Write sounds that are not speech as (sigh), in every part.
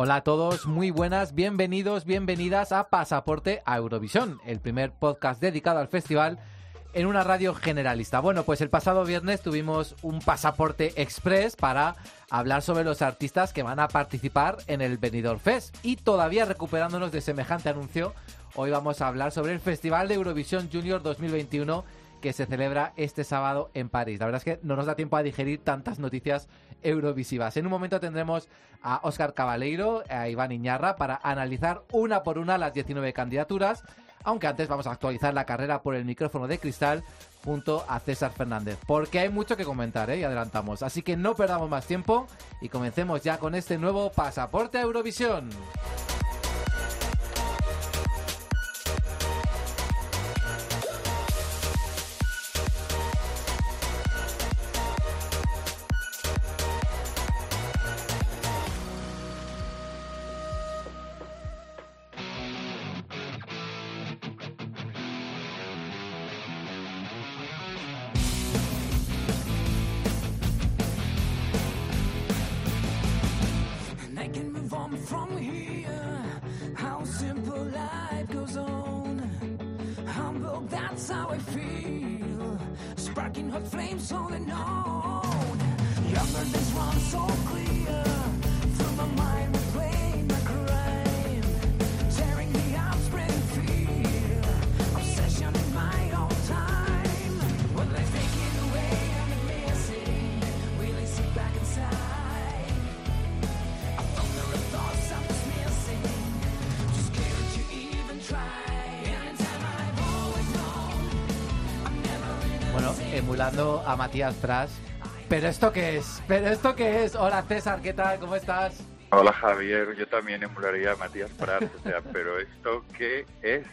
Hola a todos, muy buenas, bienvenidos, bienvenidas a Pasaporte a Eurovisión, el primer podcast dedicado al festival en una radio generalista. Bueno, pues el pasado viernes tuvimos un pasaporte express para hablar sobre los artistas que van a participar en el Benidorm Fest. Y todavía recuperándonos de semejante anuncio, hoy vamos a hablar sobre el Festival de Eurovisión Junior 2021 que se celebra este sábado en París. La verdad es que no nos da tiempo a digerir tantas noticias eurovisivas. En un momento tendremos a Óscar Cabaleiro, a Iván Iñarra, para analizar una por una las 19 candidaturas, aunque antes vamos a actualizar la carrera por el micrófono de cristal junto a César Fernández, porque hay mucho que comentar ¿eh? y adelantamos. Así que no perdamos más tiempo y comencemos ya con este nuevo pasaporte a Eurovisión. Emulando a Matías Pras. ¿Pero esto qué es? ¿Pero esto qué es? Hola César, ¿qué tal? ¿Cómo estás? Hola Javier, yo también emularía a Matías Pras, o sea, (laughs) pero ¿esto qué es?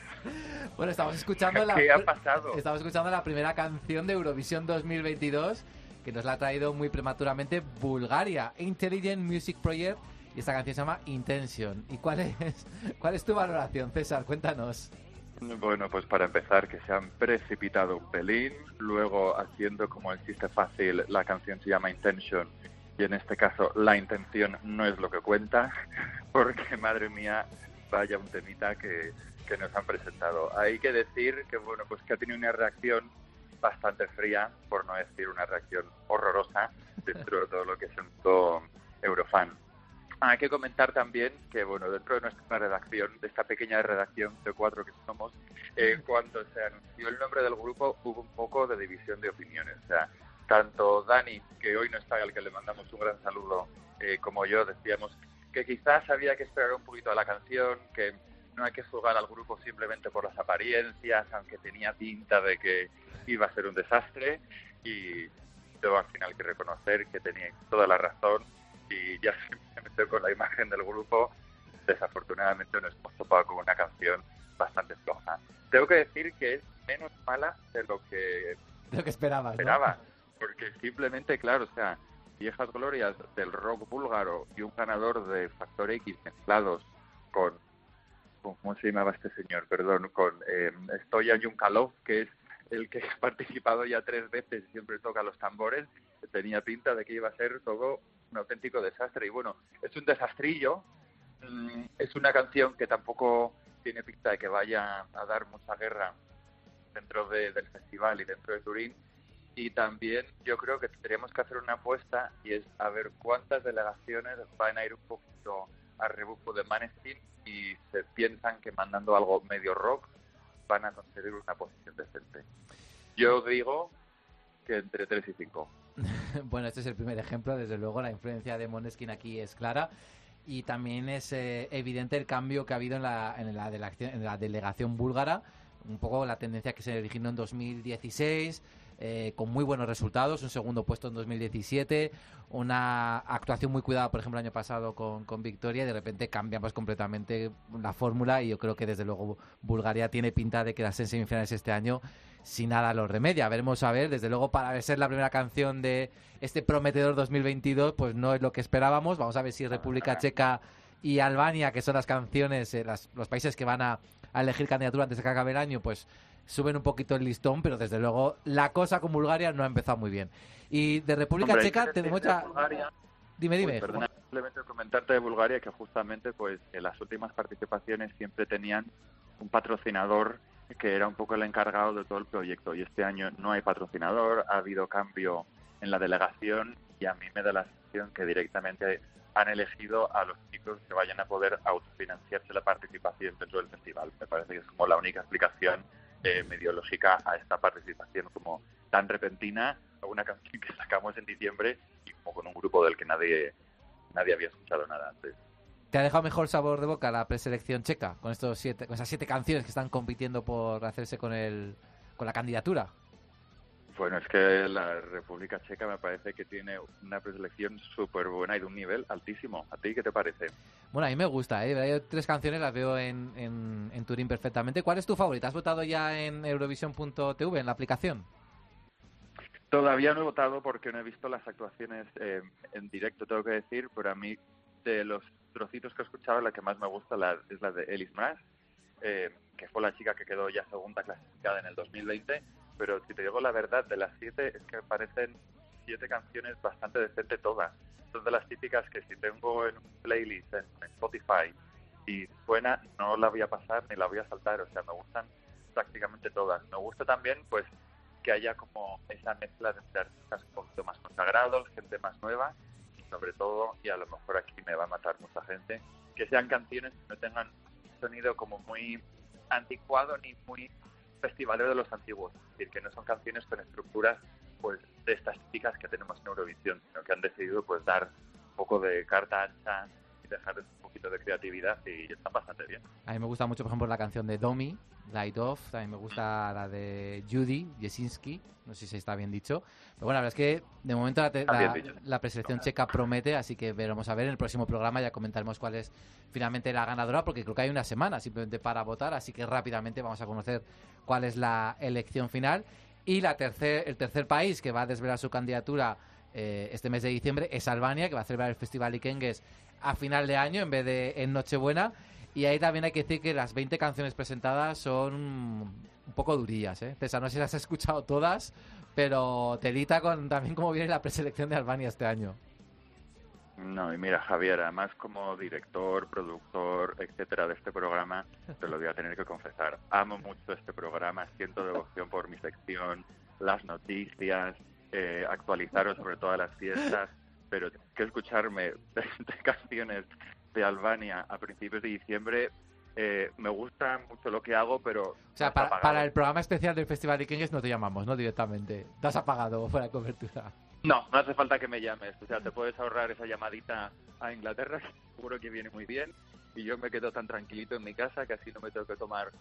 Bueno, estamos escuchando la... ¿Qué ha pasado? Estamos escuchando la primera canción de Eurovisión 2022 que nos la ha traído muy prematuramente Bulgaria, Intelligent Music Project, y esta canción se llama Intention. ¿Y cuál es, (laughs) cuál es tu valoración, César? Cuéntanos. Bueno, pues para empezar, que se han precipitado un pelín, luego haciendo como el chiste fácil, la canción se llama Intention y en este caso la intención no es lo que cuenta, (laughs) porque madre mía, vaya un temita que, que nos han presentado. Hay que decir que bueno, pues que ha tenido una reacción bastante fría, por no decir una reacción horrorosa dentro de todo lo que es mundo Eurofan. Hay que comentar también que, bueno, dentro de nuestra redacción, de esta pequeña redacción de cuatro que somos, eh, cuando se anunció el nombre del grupo hubo un poco de división de opiniones. O sea, tanto Dani, que hoy no está, al que le mandamos un gran saludo, eh, como yo, decíamos que quizás había que esperar un poquito a la canción, que no hay que jugar al grupo simplemente por las apariencias, aunque tenía pinta de que iba a ser un desastre. Y tengo al final que reconocer que tenía toda la razón y ya se metió con la imagen del grupo. Desafortunadamente nos hemos topado con una canción bastante floja. Tengo que decir que es menos mala de lo que, lo que esperaba, esperaba porque simplemente, claro, o sea, viejas glorias del rock búlgaro y un ganador de Factor X mezclados con, ¿cómo se llamaba este señor? Perdón, con eh, Stoyan Yunkalov, que es el que ha participado ya tres veces y siempre toca los tambores, tenía pinta de que iba a ser todo un auténtico desastre. Y bueno, es un desastrillo, mm, es una canción que tampoco tiene pinta de que vaya a dar mucha guerra dentro del festival y dentro de Turín. Y también yo creo que tendríamos que hacer una apuesta y es a ver cuántas delegaciones van a ir un poquito al rebufo de Maneskin y se piensan que mandando algo medio rock van a conseguir una posición decente. Yo digo que entre 3 y 5. (laughs) bueno, este es el primer ejemplo, desde luego la influencia de Moneskin aquí es clara y también es eh, evidente el cambio que ha habido en la, en, la delegación, búlgara, un poco la tendencia que se originó en 2016, eh, con muy buenos resultados, un segundo puesto en 2017, una actuación muy cuidada, por ejemplo, el año pasado con, con Victoria, y de repente cambiamos completamente la fórmula y yo creo que desde luego Bulgaria tiene pinta de quedarse en semifinales este año si nada lo remedia. Veremos a ver, desde luego para ser la primera canción de este prometedor 2022, pues no es lo que esperábamos. Vamos a ver si República Checa y Albania, que son las canciones, eh, las- los países que van a, a elegir candidatura antes de que acabe el año, pues suben un poquito el listón, pero desde luego la cosa con Bulgaria no ha empezado muy bien. Y de República Hombre, Checa tenemos ya... Bulgaria- Dime, dime. Uy, perdona, simplemente comentarte de Bulgaria que justamente pues en las últimas participaciones siempre tenían un patrocinador que era un poco el encargado de todo el proyecto y este año no hay patrocinador, ha habido cambio en la delegación y a mí me da la sensación que directamente han elegido a los chicos que vayan a poder autofinanciarse la participación dentro del festival. Me parece que es como la única explicación eh, medio lógica a esta participación como tan repentina una canción que sacamos en diciembre y como con un grupo del que nadie nadie había escuchado nada antes. ¿Te ha dejado mejor sabor de boca la preselección checa con estos siete, con esas siete canciones que están compitiendo por hacerse con el con la candidatura? Bueno, es que la República Checa me parece que tiene una preselección súper buena y de un nivel altísimo. ¿A ti qué te parece? Bueno, a mí me gusta, ¿eh? Hay tres canciones, las veo en, en, en Turín perfectamente. ¿Cuál es tu favorita? ¿Has votado ya en Eurovision.tv, en la aplicación? Todavía no he votado porque no he visto las actuaciones eh, en directo, tengo que decir, pero a mí de los trocitos que he escuchado, la que más me gusta la- es la de Mraz, eh, que fue la chica que quedó ya segunda clasificada en el 2020, pero si te digo la verdad, de las siete es que me parecen siete canciones bastante decentes todas. Son de las típicas que si tengo en un playlist en, en Spotify y suena, no la voy a pasar ni la voy a saltar, o sea, me gustan prácticamente todas. Me gusta también, pues, que haya como esa mezcla de artistas un poquito más consagrados, gente más nueva y sobre todo, y a lo mejor aquí me va a matar mucha gente, que sean canciones que no tengan sonido como muy anticuado ni muy festivalero de los antiguos, es decir, que no son canciones con estructuras pues de estas típicas que tenemos en Eurovisión, sino que han decidido pues dar un poco de carta ancha y dejar un poquito de creatividad y están bastante bien. A mí me gusta mucho, por ejemplo, la canción de Domi, Light Off. También me gusta la de Judy, Jesinski. No sé si está bien dicho. Pero bueno, la verdad es que de momento la, la- la preselección checa promete, así que veremos a ver. En el próximo programa ya comentaremos cuál es finalmente la ganadora, porque creo que hay una semana simplemente para votar, así que rápidamente vamos a conocer cuál es la elección final. Y la tercer, el tercer país que va a desvelar su candidatura eh, este mes de diciembre es Albania, que va a celebrar el Festival Ikengues a final de año en vez de en Nochebuena. Y ahí también hay que decir que las 20 canciones presentadas son un poco durillas, ¿eh? No sé si las has escuchado todas, pero telita con también cómo viene la preselección de Albania este año. No, y mira, Javier, además como director, productor, etcétera, de este programa, te lo voy a tener que confesar. Amo mucho este programa, siento devoción por mi sección, las noticias, eh, actualizaros sobre todas las fiestas, pero que escucharme (laughs) 20 canciones de Albania a principios de diciembre, eh, me gusta mucho lo que hago, pero... O sea, para, para el programa especial del Festival Ikengues no te llamamos, ¿no? Directamente. Te has apagado (laughs) fuera de cobertura. No, no hace falta que me llames. O sea, te puedes ahorrar esa llamadita a Inglaterra, (laughs) que seguro que viene muy bien. Y yo me quedo tan tranquilito en mi casa que así no me tengo que tomar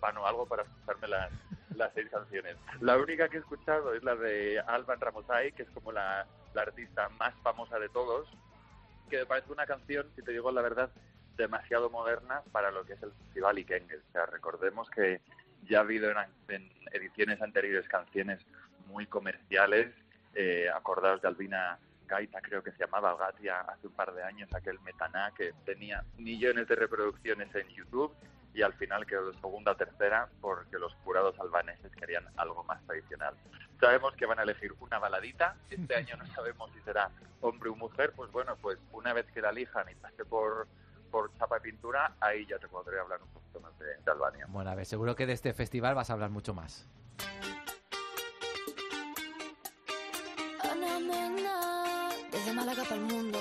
pan o algo para escucharme las, las seis canciones. La única que he escuchado es la de Alban Ramosay, que es como la, la artista más famosa de todos, que me parece una canción, si te digo la verdad, demasiado moderna para lo que es el Festival Ikengues. O sea, recordemos que ya ha habido en, en ediciones anteriores canciones muy comerciales. Eh, acordaos de Albina Gaita, creo que se llamaba Gatia, hace un par de años, aquel Metaná que tenía millones de reproducciones en YouTube y al final quedó de segunda o tercera porque los jurados albaneses querían algo más tradicional. Sabemos que van a elegir una baladita, este (laughs) año no sabemos si será hombre o mujer, pues bueno, pues una vez que la elijan y pase por, por chapa y pintura, ahí ya te podré hablar un poquito más de, de Albania. Bueno, a ver, seguro que de este festival vas a hablar mucho más. Desde Málaga para el mundo.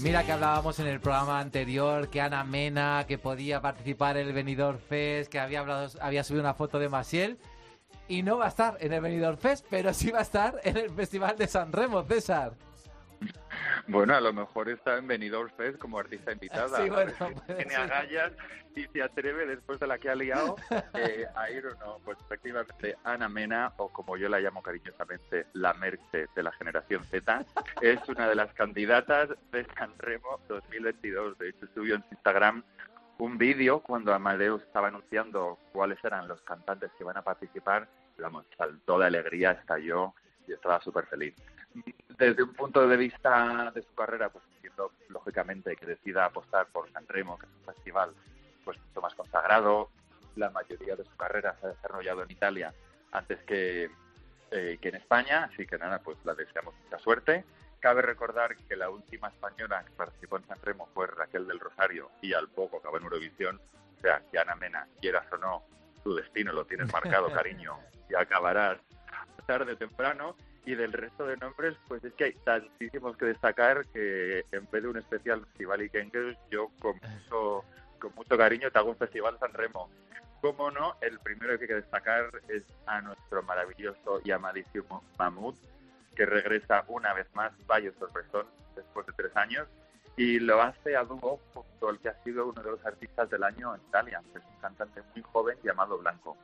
Mira que hablábamos en el programa anterior que Ana Mena, que podía participar en el Benidorm Fest, que había, hablado, había subido una foto de Maciel. y no va a estar en el Benidorm Fest, pero sí va a estar en el Festival de San Remo, César. Bueno, a lo mejor está en Benidorm Fest como artista invitada. Sí, bueno, (laughs) tiene agallas y se atreve después de la que ha liado eh, a ir o no. Pues efectivamente, Ana Mena, o como yo la llamo cariñosamente, la Merche de la generación Z, es una de las candidatas de San Remo 2022. De hecho, subió en Instagram un vídeo cuando Amadeus estaba anunciando cuáles eran los cantantes que iban a participar. Vamos, saltó de alegría, estalló y estaba súper feliz desde un punto de vista de su carrera, pues entiendo lógicamente que decida apostar por San Remo, que es un festival pues mucho más consagrado. La mayoría de su carrera se ha desarrollado en Italia antes que, eh, que en España, así que nada, pues la deseamos mucha suerte. Cabe recordar que la última española que participó en San Remo fue Raquel del Rosario y al poco acabó en Eurovisión. O sea, que Ana Mena, quieras o no, tu destino lo tienes marcado, (laughs) cariño, y acabarás tarde o temprano. Y del resto de nombres, pues es que hay tantísimos que destacar que en vez de un especial Festival Ikengues, yo con mucho, con mucho cariño te hago un Festival San Remo. Como no, el primero que hay que destacar es a nuestro maravilloso y amadísimo Mamut, que regresa una vez más, vaya sorpresón, después de tres años, y lo hace a dúo junto al que ha sido uno de los artistas del año en Italia, que es un cantante muy joven llamado Blanco.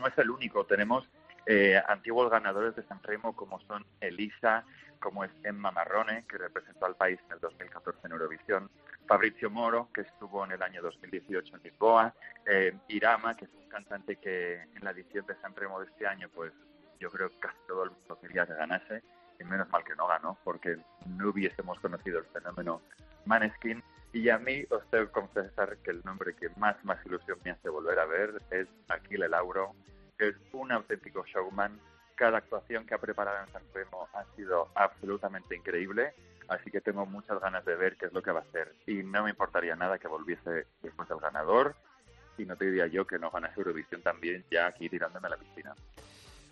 No es el único, tenemos eh, antiguos ganadores de San Remo como son Elisa, como es Emma Marrone, que representó al país en el 2014 en Eurovisión, Fabrizio Moro, que estuvo en el año 2018 en Lisboa, eh, Irama, que es un cantante que en la edición de San Remo de este año, pues yo creo que casi todo el mundo quería que ganase, y menos mal que no ganó, porque no hubiésemos conocido el fenómeno Maneskin. Y a mí os tengo que confesar que el nombre que más, más ilusión me hace volver a ver es Aquile Lauro, es un auténtico showman. Cada actuación que ha preparado en San Remo ha sido absolutamente increíble, así que tengo muchas ganas de ver qué es lo que va a hacer. Y no me importaría nada que volviese después el ganador, y no te diría yo que no ganase Eurovisión también, ya aquí tirándome a la piscina.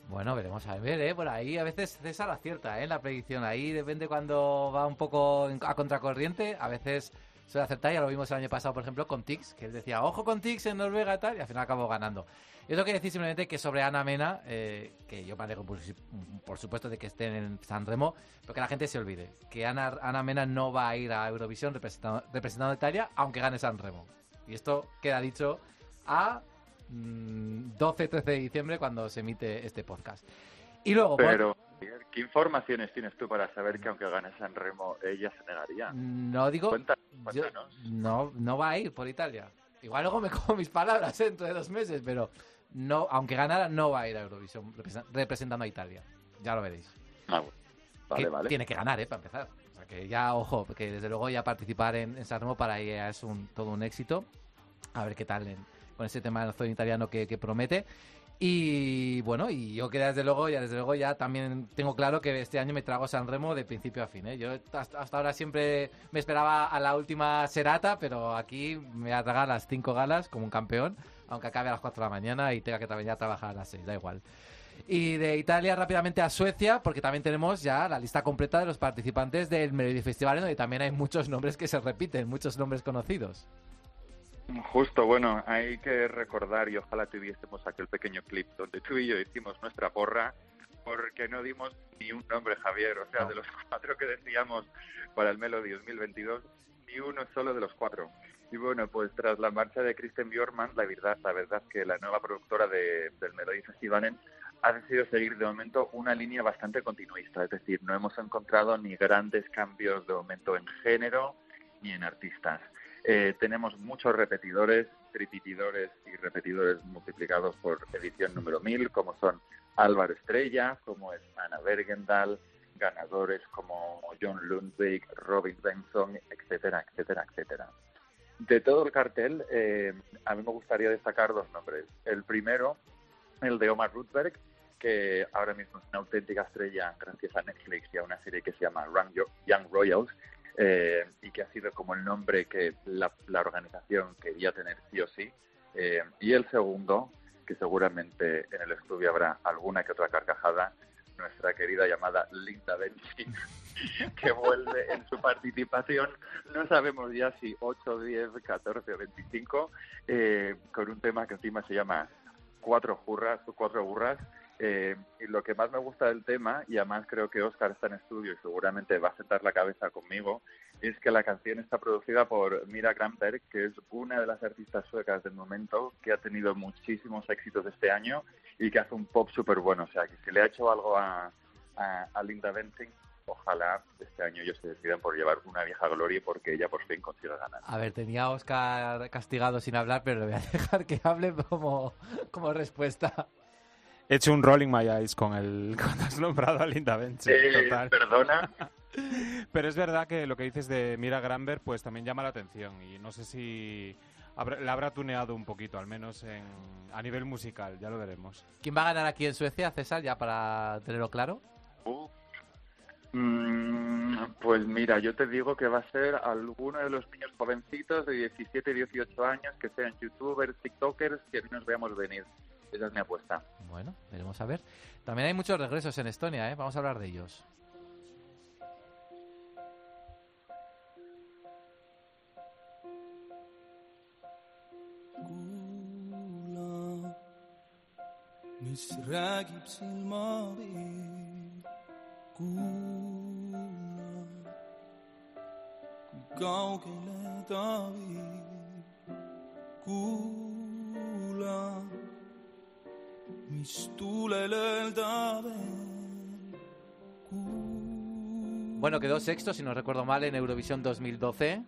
Bueno, veremos a ver, ¿eh? Por ahí a veces César acierta, ¿eh? La predicción. Ahí depende cuando va un poco a contracorriente. A veces suele acertar. Ya lo vimos el año pasado, por ejemplo, con Tix, que él decía, ojo con Tix en Noruega tal, y al final acabó ganando. Tengo que decir simplemente que sobre Ana Mena, eh, que yo me alegro por, supuesto de que estén en San Remo, pero que la gente se olvide que Ana, Ana Mena no va a ir a Eurovisión representando, representando Italia, aunque gane San Remo. Y esto queda dicho a 12-13 de diciembre cuando se emite este podcast. Y luego, Pero, ¿qué informaciones tienes tú para saber que aunque gane San Remo, ella se negaría? no digo, Cuenta- yo- cuéntanos. no, no va a ir por Italia. Igual luego me (laughs) como mis palabras ¿eh? dentro de dos meses, pero no, aunque ganara, no va a ir a Eurovisión represen- representando a Italia. Ya lo veréis. Ah, bueno. Vale, que vale. Tiene que ganar, ¿eh? Para empezar. O sea, que ya, ojo, porque desde luego ya participar en, en Sanremo para ella es un, todo un éxito. A ver qué tal en- con ese tema del zona italiano que, que promete. Y bueno, y yo que desde luego, ya desde luego ya también tengo claro que este año me trago San Remo de principio a fin. ¿eh? Yo hasta, ahora siempre me esperaba a la última serata, pero aquí me voy a tragar las cinco galas como un campeón, aunque acabe a las 4 de la mañana y tenga que también ya trabajar a las 6, da igual. Y de Italia rápidamente a Suecia, porque también tenemos ya la lista completa de los participantes del Melody Festival, donde también hay muchos nombres que se repiten, muchos nombres conocidos. Justo, bueno, hay que recordar y ojalá tuviésemos aquel pequeño clip donde tú y yo hicimos nuestra porra porque no dimos ni un nombre, Javier. O sea, de los (laughs) cuatro que decíamos para el Melody 2022, ni uno solo de los cuatro. Y bueno, pues tras la marcha de Kristen Bjorkman, la verdad, la verdad que la nueva productora de- del Melody Festival ha decidido seguir de momento una línea bastante continuista. Es decir, no hemos encontrado ni grandes cambios de momento en género ni en artistas. Eh, tenemos muchos repetidores, repetidores y repetidores multiplicados por edición número 1000, como son Álvaro Estrella, como es Ana Bergendal, ganadores como John Lundvik, Robin Benson, etcétera, etcétera, etcétera. De todo el cartel, eh, a mí me gustaría destacar dos nombres. El primero, el de Omar Rutberg, que ahora mismo es una auténtica estrella gracias a Netflix y a una serie que se llama Young Royals, eh, y que ha sido como el nombre que la, la organización quería tener sí o sí. Eh, y el segundo, que seguramente en el estudio habrá alguna que otra carcajada, nuestra querida llamada Linda Benci, (laughs) que vuelve en su participación, no sabemos ya si 8, 10, 14 o 25, eh, con un tema que encima se llama cuatro burras, cuatro burras. Eh, y lo que más me gusta del tema, y además creo que Oscar está en estudio y seguramente va a sentar la cabeza conmigo, es que la canción está producida por Mira Gramberg, que es una de las artistas suecas del momento, que ha tenido muchísimos éxitos este año y que hace un pop súper bueno. O sea, que si le ha hecho algo a, a, Linda Benting, ojalá este año ellos se decidan por llevar una vieja gloria porque ella por fin consiga ganar. A ver, tenía Oscar castigado sin hablar, pero le voy a (laughs) dejar que hable como, como respuesta. He hecho un rolling my eyes con el (laughs) cuando has nombrado a Linda Bench. Eh, total. perdona, (laughs) Pero es verdad que lo que dices de Mira Granberg pues también llama la atención y no sé si habrá- la habrá tuneado un poquito, al menos en, a nivel musical, ya lo veremos. ¿Quién va a ganar aquí en Suecia, César, ya para tenerlo claro? Mm, pues mira, yo te digo que va a ser alguno de los niños jovencitos de 17 y 18 años que sean youtubers, tiktokers, que no nos veamos venir. Esa es mi apuesta. Bueno, veremos a ver. También hay muchos regresos en Estonia, ¿eh? Vamos a hablar de ellos. kuula, mis räägib silmapiir. kuula, kui kaugele ta viib. kuula, Bueno, quedó sexto, si no recuerdo mal, en Eurovisión 2012.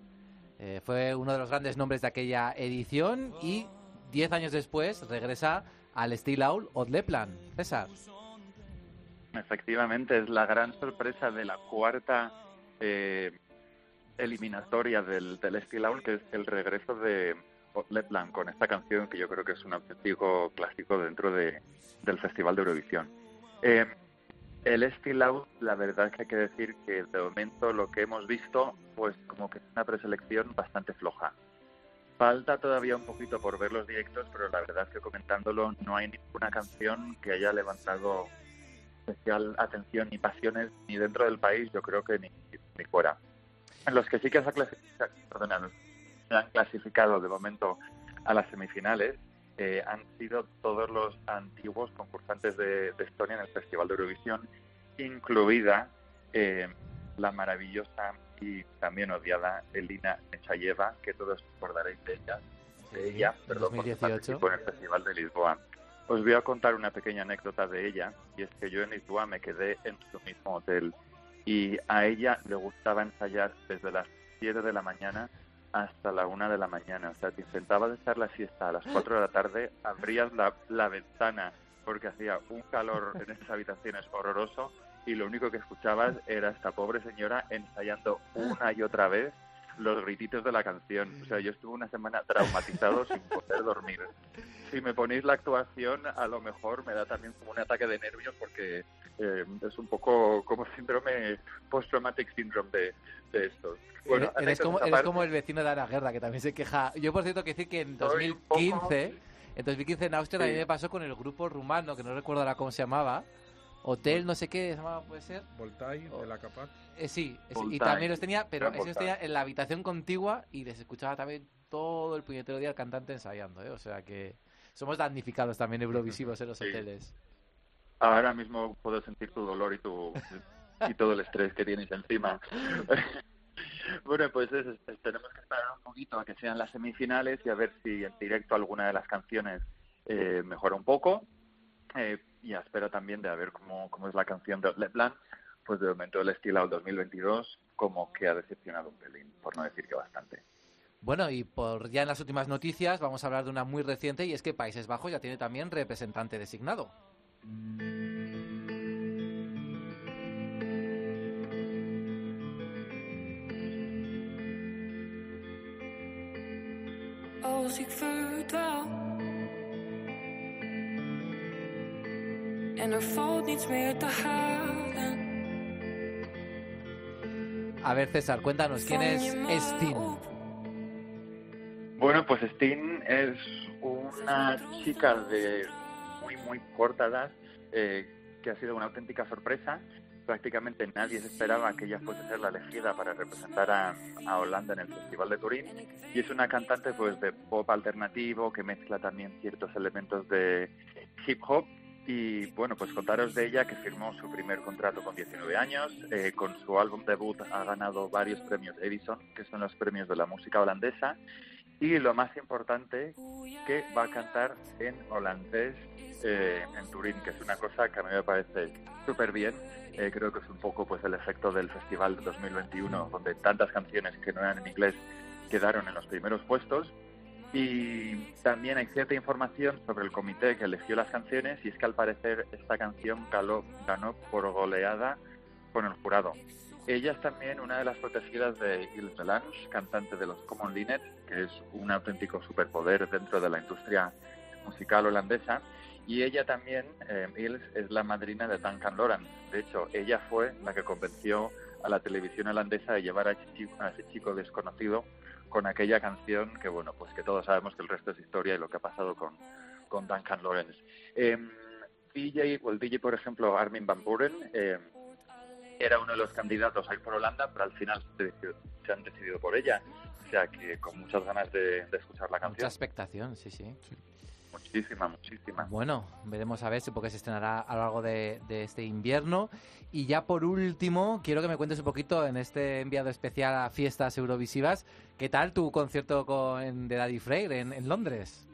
Eh, fue uno de los grandes nombres de aquella edición y diez años después regresa al Steel Owl Odd Leplan. César. Efectivamente, es la gran sorpresa de la cuarta eh, eliminatoria del, del Steel Owl, que es el regreso de Lepland con esta canción que yo creo que es un auténtico clásico dentro de, del Festival de Eurovisión. Eh, el Steel Owl, la verdad es que hay que decir que de momento lo que hemos visto, pues como que es una preselección bastante floja. Falta todavía un poquito por ver los directos, pero la verdad es que comentándolo no hay ninguna canción que haya levantado especial atención ni pasiones ni dentro del país, yo creo que ni, ni fuera. En los que sí que se, ha clasificado, que se han clasificado de momento a las semifinales eh, han sido todos los antiguos concursantes de, de Estonia en el Festival de Eurovisión, incluida eh, la maravillosa y también odiada Elina Nechayeva, que todos recordaréis de ella, de ella, perdón, porque 2018. participó en el Festival de Lisboa. Os voy a contar una pequeña anécdota de ella, y es que yo en Lisboa me quedé en su mismo hotel, y a ella le gustaba ensayar desde las 7 de la mañana hasta la 1 de la mañana. O sea, te intentabas echar la siesta a las 4 de la tarde, abrías la, la ventana porque hacía un calor en esas habitaciones horroroso y lo único que escuchabas era esta pobre señora ensayando una y otra vez los grititos de la canción. O sea, yo estuve una semana traumatizado (laughs) sin poder dormir. Si me ponéis la actuación, a lo mejor me da también como un ataque de nervios porque eh, es un poco como síndrome, post-traumatic syndrome de, de estos. Bueno, eres, eres como, eres el vecino de Ana Guerra, que también se queja. Yo, por cierto, que decir que en Soy un poco- 2015, en 2015 en Austria Sí. a mí me pasó con el grupo rumano, que no recuerdo ahora cómo se llamaba. Hotel, no sé qué se llamaba, puede ser. Voltaire, de la Capat. Eh, sí, es- y también los tenía, pero Gran esos los Voltaire. tenía en la habitación contigua y les escuchaba también todo el puñetero día el cantante ensayando, ¿eh? O sea que somos damnificados también eurovisivos en los Sí. hoteles. Ahora mismo puedo sentir tu dolor y tu (laughs) y todo el estrés que tienes encima. (laughs) bueno, pues es- es- tenemos que esperar un poquito a que sean las semifinales y a ver si en directo alguna de las canciones eh, mejora un poco. Eh, y a espera también de a ver cómo, cómo es la canción de Leplan. Pues de momento el estilo al 2022 como que ha decepcionado un pelín, por no decir que bastante. Bueno, y por ya en las últimas noticias vamos a hablar de una muy reciente y es que Países Bajos ya tiene también representante designado. Als ik A ver, César, cuéntanos, ¿quién es Steen? Bueno, pues Steen es una chica de muy, muy corta edad eh, que ha sido una auténtica sorpresa prácticamente nadie se esperaba que ella fuese ser la elegida para representar a, a Holanda en el Festival de Turín. Y es una cantante pues de pop alternativo que mezcla también ciertos elementos de hip hop. Y bueno, pues contaros de ella que firmó su primer contrato con 19 años. eh, con su álbum debut ha ganado varios premios Edison, que son los premios de la música holandesa. Y lo más importante, que va a cantar en holandés eh, en Turín, que es una cosa que a mí me parece súper bien. Eh, creo que es un poco pues el efecto del festival de 2021, donde tantas canciones que no eran en inglés quedaron en los primeros puestos. Y también hay cierta información sobre el comité que eligió las canciones y es que al parecer esta canción caló- ganó por goleada con el jurado. Ella es también una de las protegidas de Gilles Melange, cantante de los Common Linnets, que es un auténtico superpoder dentro de la industria musical holandesa. Y ella también, eh, Ilse, es la madrina de Duncan Lawrence. De hecho, ella fue la que convenció a la televisión holandesa de llevar a ese chico desconocido con aquella canción que, bueno, pues que todos sabemos que el resto es historia y lo que ha pasado con, con Duncan Lawrence. Eh, DJ, o el DJ, por ejemplo, Armin Van Buren, eh, era uno de los candidatos a ir por Holanda, pero al final se, decidió- se han decidido por ella. O sea que con muchas ganas de, de escuchar la Mucha canción. expectación, sí, sí. Muchísima, muchísima. Bueno, veremos a ver si porque se estrenará a lo largo de, de este invierno. Y ya por último, quiero que me cuentes un poquito en este enviado especial a fiestas eurovisivas. ¿Qué tal tu concierto con, de Daddy Freire en, en Londres?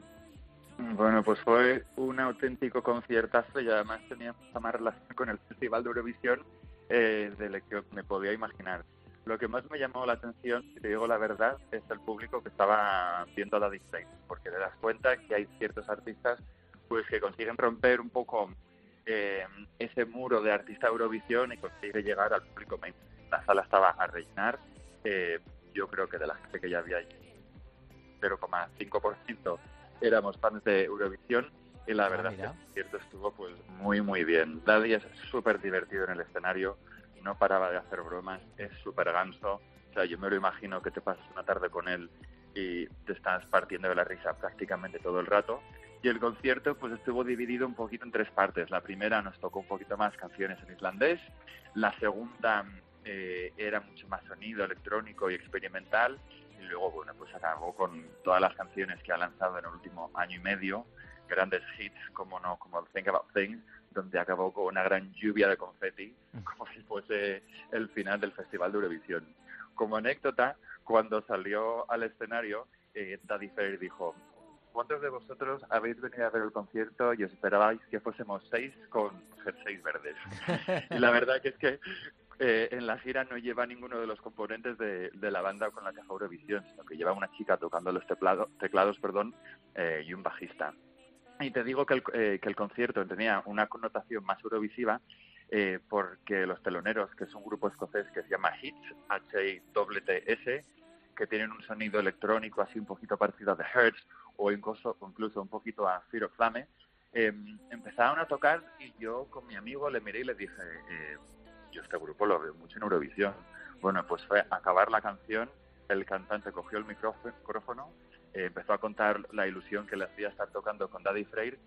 Bueno, pues fue un auténtico conciertazo y además tenía mucha más relación con el Festival de Eurovisión eh, de lo que me podía imaginar. Lo que más me llamó la atención, si te digo la verdad, es el público que estaba viendo a Daddy Freire, porque te das cuenta que hay ciertos artistas pues que consiguen romper un poco eh, ese muro de artista Eurovisión y consigue llegar al público mainstream. La sala estaba a rellenar, eh, yo creo que de la gente que ya había allí, 0,5% éramos fans de Eurovisión y la Ah, verdad es que mira. el concierto estuvo pues muy muy bien. Daddy es súper divertido en el escenario, no paraba de hacer bromas, es súper ganso, o sea, yo me lo imagino que te pasas una tarde con él y te estás partiendo de la risa prácticamente todo el rato. Y el concierto pues estuvo dividido un poquito en tres partes. La primera nos tocó un poquito más canciones en islandés, la segunda eh, era mucho más sonido electrónico y experimental. Y luego bueno pues acabó con todas las canciones que ha lanzado en el último año y medio, grandes hits como no como Think About Things, donde acabó con una gran lluvia de confeti, como si fuese el final del Festival de Eurovisión. Como anécdota, cuando salió al escenario, eh, Daddy Freire dijo, ¿cuántos de vosotros habéis venido a ver el concierto y os esperabais que fuésemos seis con jerseys verdes? (laughs) y la verdad que es que eh, en la gira no lleva ninguno de los componentes de, de la banda con la que fue Eurovisión, sino que lleva una chica tocando los teclado- teclados perdón, eh, y un bajista. Y te digo que el, eh, que el concierto tenía una connotación más eurovisiva eh, porque los teloneros, que es un grupo escocés que se llama Hits, H-I-T-S, que tienen un sonido electrónico así un poquito parecido a The Hertz o incluso, incluso un poquito a Fear of Flame, eh, empezaron a tocar y yo con mi amigo le miré y le dije, eh, yo este grupo lo veo mucho en Eurovisión. Bueno, pues fue acabar la canción, el cantante cogió el micrófono, eh, empezó a contar la ilusión que le hacía estar tocando con Daddy Freire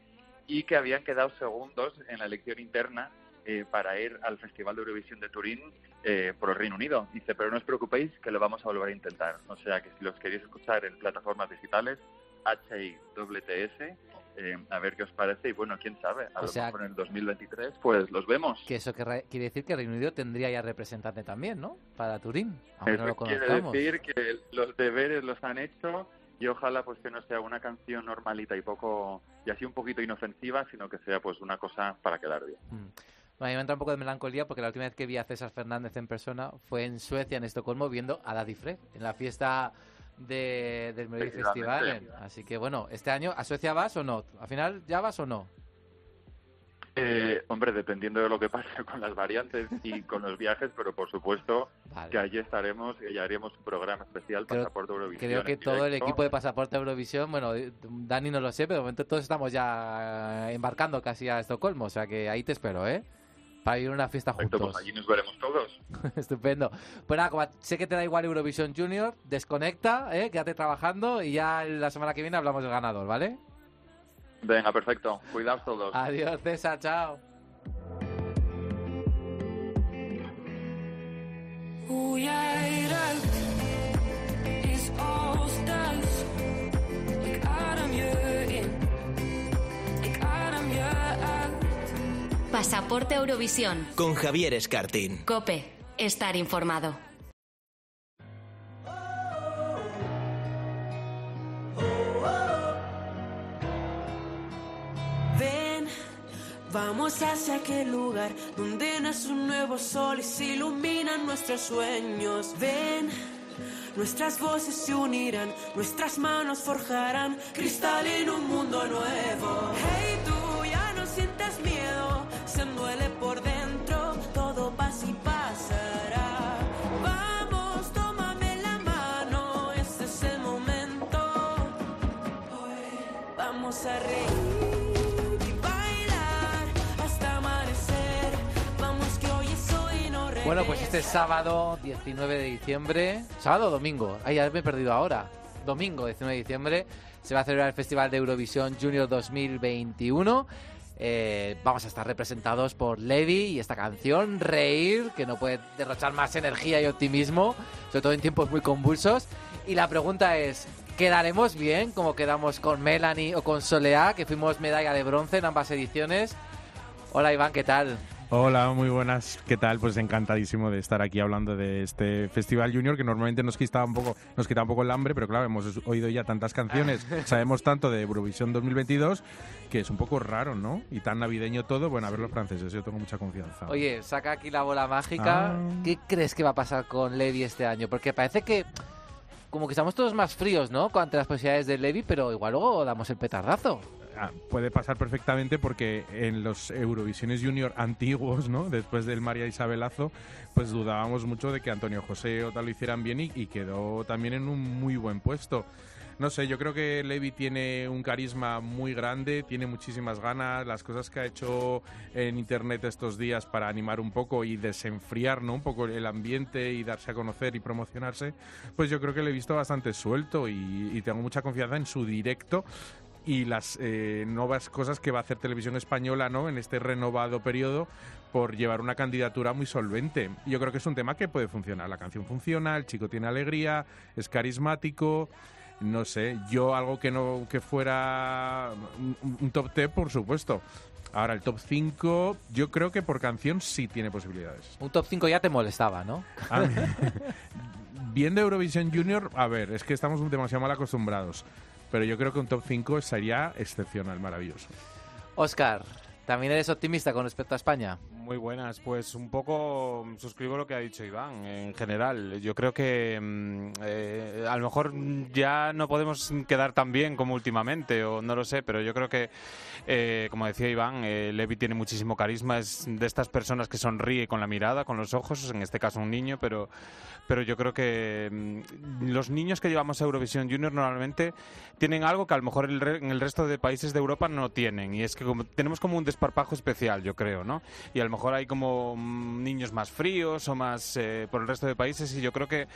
y que habían quedado segundos en la elección interna eh, para ir al Festival de Eurovisión de Turín eh, por el Reino Unido. Dice, pero no os preocupéis que lo vamos a volver a intentar. O sea que si los queréis escuchar en plataformas digitales, H-I-T-S, eh, a ver qué os parece y bueno, quién sabe, a O lo sea- mejor en el 2023 pues los vemos. Que eso quiere decir que Reino Unido tendría ya representante también, ¿no? Para Turín, aunque no lo quiere conozcamos. decir que los deberes los han hecho y ojalá pues que no sea una canción normalita y poco y así un poquito inofensiva, sino que sea pues una cosa para quedar bien. Mm. Bueno, a mí me entra un poco de melancolía porque la última vez que vi a César Fernández en persona fue en Suecia, en Estocolmo, viendo a Daddy Fred en la fiesta de, del Melody Festival. Así que bueno, este año, ¿a Suecia vas o no? ¿Al final ya vas o no? Eh, hombre, dependiendo de lo que pase (laughs) con las variantes y con los viajes, pero por supuesto Vale. que allí estaremos y haremos un programa especial Creo- Pasaporte Eurovisión. Creo que todo el equipo de Pasaporte Eurovisión, bueno, eh, Dani no lo sé, pero de momento todos estamos ya embarcando casi a Estocolmo, o sea que ahí te espero, ¿eh? Para ir a una fiesta Perfecto, juntos. pues allí nos veremos todos. (laughs) Estupendo. Pues nada, como sé que te da igual Eurovisión Junior, desconecta, ¿eh? quédate trabajando y ya la semana que viene hablamos del ganador, ¿vale? Venga, perfecto. Cuidaos todos. Adiós, César, chao. Pasaporte Eurovisión. Con Javier Escartín. Cope. Estar informado. Vamos hacia aquel lugar donde nace un nuevo sol y se iluminan nuestros sueños. Ven, nuestras voces se unirán, nuestras manos forjarán cristal en un mundo nuevo. Hey, Pues este sábado 19 de diciembre, sábado o domingo, ay, ya me he perdido ahora, domingo 19 de diciembre, se va a celebrar el Festival de Eurovisión Junior 2021. Eh, vamos a estar representados por Levi y esta canción, Reír, que no puede derrochar más energía y optimismo, sobre todo en tiempos muy convulsos. Y la pregunta es, ¿quedaremos bien como quedamos con Melanie o con Soleá, que fuimos medalla de bronce en ambas ediciones? Hola Iván, ¿qué tal? Hola, muy buenas. ¿Qué tal? Pues encantadísimo de estar aquí hablando de este Festival Junior que normalmente nos quita un poco, nos quita un poco el hambre, pero claro, hemos oído ya tantas canciones, (laughs) sabemos tanto de Eurovisión 2022 que es un poco raro, ¿no? Y tan navideño todo. Bueno, a ver los franceses, yo tengo mucha confianza. Oye, saca aquí la bola mágica. Ah. ¿Qué crees que va a pasar con Levi este año? Porque parece que como que estamos todos más fríos, ¿no? Ante las posibilidades de Levi, pero igual luego damos el petardazo. Ah, puede pasar perfectamente porque en los Eurovisiones Junior antiguos, ¿no? Después del María Isabelazo, pues dudábamos mucho de que Antonio José o tal lo hicieran bien y, quedó también en un muy buen puesto. No sé, yo creo que Levi tiene un carisma muy grande, tiene muchísimas ganas, las cosas que ha hecho en internet estos días para animar un poco y desenfriar ¿no? un poco el ambiente y darse a conocer y promocionarse, pues yo creo que le he visto bastante suelto y tengo mucha confianza en su directo y las eh, nuevas cosas que va a hacer Televisión Española ¿no? en este renovado periodo por llevar una candidatura muy solvente. Yo creo que es un tema que puede funcionar. La canción funciona, el chico tiene alegría, es carismático. No sé, yo algo que no que fuera un, un top 10, por supuesto. Ahora, el top 5, yo creo que por canción sí tiene posibilidades. Un top 5 ya te molestaba, ¿no? Mí- (laughs) Viendo Eurovisión Junior, a ver, es que estamos demasiado mal acostumbrados. Pero yo creo que un top 5 sería excepcional, maravilloso. Oscar, ¿también eres optimista con respecto a España? Muy buenas, pues un poco mm, suscribo lo que ha dicho Iván en general. Yo creo que mm, eh, a lo mejor ya no podemos quedar tan bien como últimamente, o no lo sé, pero yo creo que, eh, como decía Iván, eh, Levi tiene muchísimo carisma, es de estas personas que sonríe con la mirada, con los ojos, en este caso un niño, pero, pero yo creo que mm, los niños que llevamos a Eurovisión Junior normalmente tienen algo que a lo mejor el re- en el resto de países de Europa no tienen, y es que como- tenemos como un desparpajo especial, yo creo, ¿no? Y a lo mejor hay como mm, niños más fríos o más eh, por el resto de países, y yo creo que,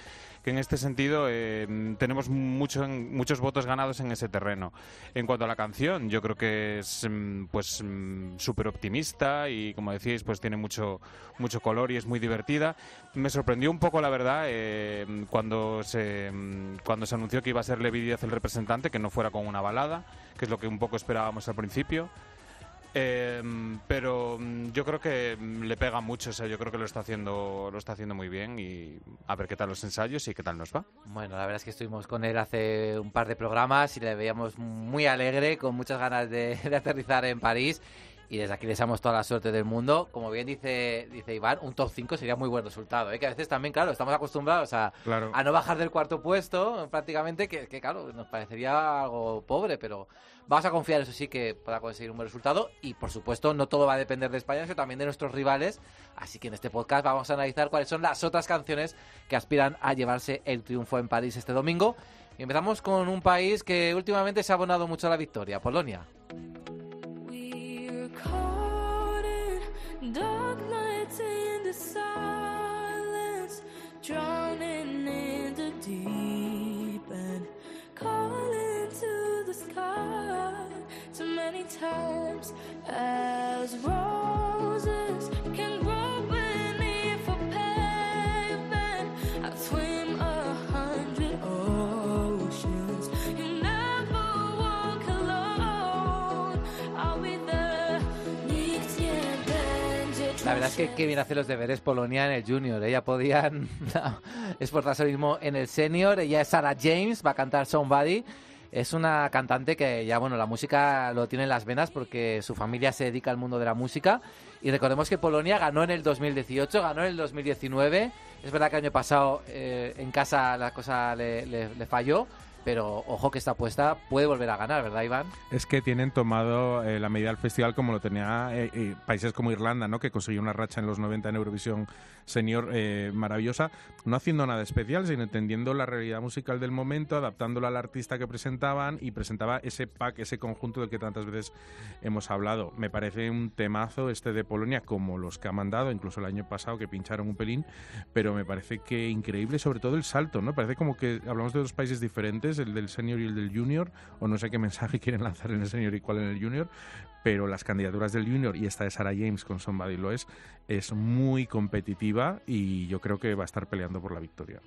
que en este sentido eh, mm, tenemos mucho, muchos votos ganados en ese terreno. En cuanto a la canción, yo creo que es mm, pues súper optimista y como decíais, pues tiene mucho, mucho color y es muy divertida. Me sorprendió un poco, la verdad, eh, cuando, se, mm, cuando se anunció que iba a ser Levi Díaz el representante, que no fuera con una balada, que es lo que un poco esperábamos al principio. Eh, pero mm, yo creo que mm, le pega mucho, o sea, yo creo que lo está haciendo, lo está haciendo muy bien y a ver qué tal los ensayos y qué tal nos va. Bueno, la verdad es que estuvimos con él hace un par de programas y le veíamos muy alegre, con muchas ganas de, (laughs) de aterrizar en París. Y desde aquí le deseamos toda la suerte del mundo. Como bien dice, dice Iván, un top 5 sería muy buen resultado. ¿eh? Que a veces también, claro, estamos acostumbrados a, Claro. a no bajar del cuarto puesto prácticamente, que, que, claro, nos parecería algo pobre, pero vamos a confiar, eso sí, que pueda conseguir un buen resultado. Y por supuesto, no todo va a depender de España, sino también de nuestros rivales. Así que en este podcast vamos a analizar cuáles son las otras canciones que aspiran a llevarse el triunfo en París este domingo. Y empezamos con un país que últimamente se ha abonado mucho a la victoria, Polonia. Drowning times as roses can grow swim a hundred oceans. La verdad es que qué bien hace los deberes Polonia en el Junior. ¿eh? Ella podía (laughs) esforzarse mismo en el Senior. Ella es Sarah James, va a cantar Somebody. Es una cantante que ya, bueno, la música lo tiene en las venas porque su familia se dedica al mundo de la música. Y recordemos que Polonia ganó en el 2018, ganó en el 2019. Es verdad que el año pasado eh, en casa la cosa le, falló, pero ojo que esta apuesta puede volver a ganar, ¿verdad, Iván? Es que tienen tomado eh, la medida del festival como lo tenía eh, eh, países como Irlanda, ¿no? que consiguió una racha en los 90 en Eurovisión Senior maravillosa, no haciendo nada especial, sino entendiendo la realidad musical del momento, adaptándolo al artista que presentaban y presentaba ese pack, ese conjunto del que tantas veces hemos hablado. Me parece un temazo este de Polonia, como los que ha mandado, incluso el año pasado que pincharon un pelín, pero me parece que increíble, sobre todo el salto, ¿no? Parece como que hablamos de dos países diferentes, el del senior y el del junior, o no sé qué mensaje (laughs) quieren lanzar en el senior y cuál en el junior, pero las candidaturas del junior y esta de Sarah James con Somebody Lo es, es muy competitiva y yo creo que va a estar peleando por la victoria.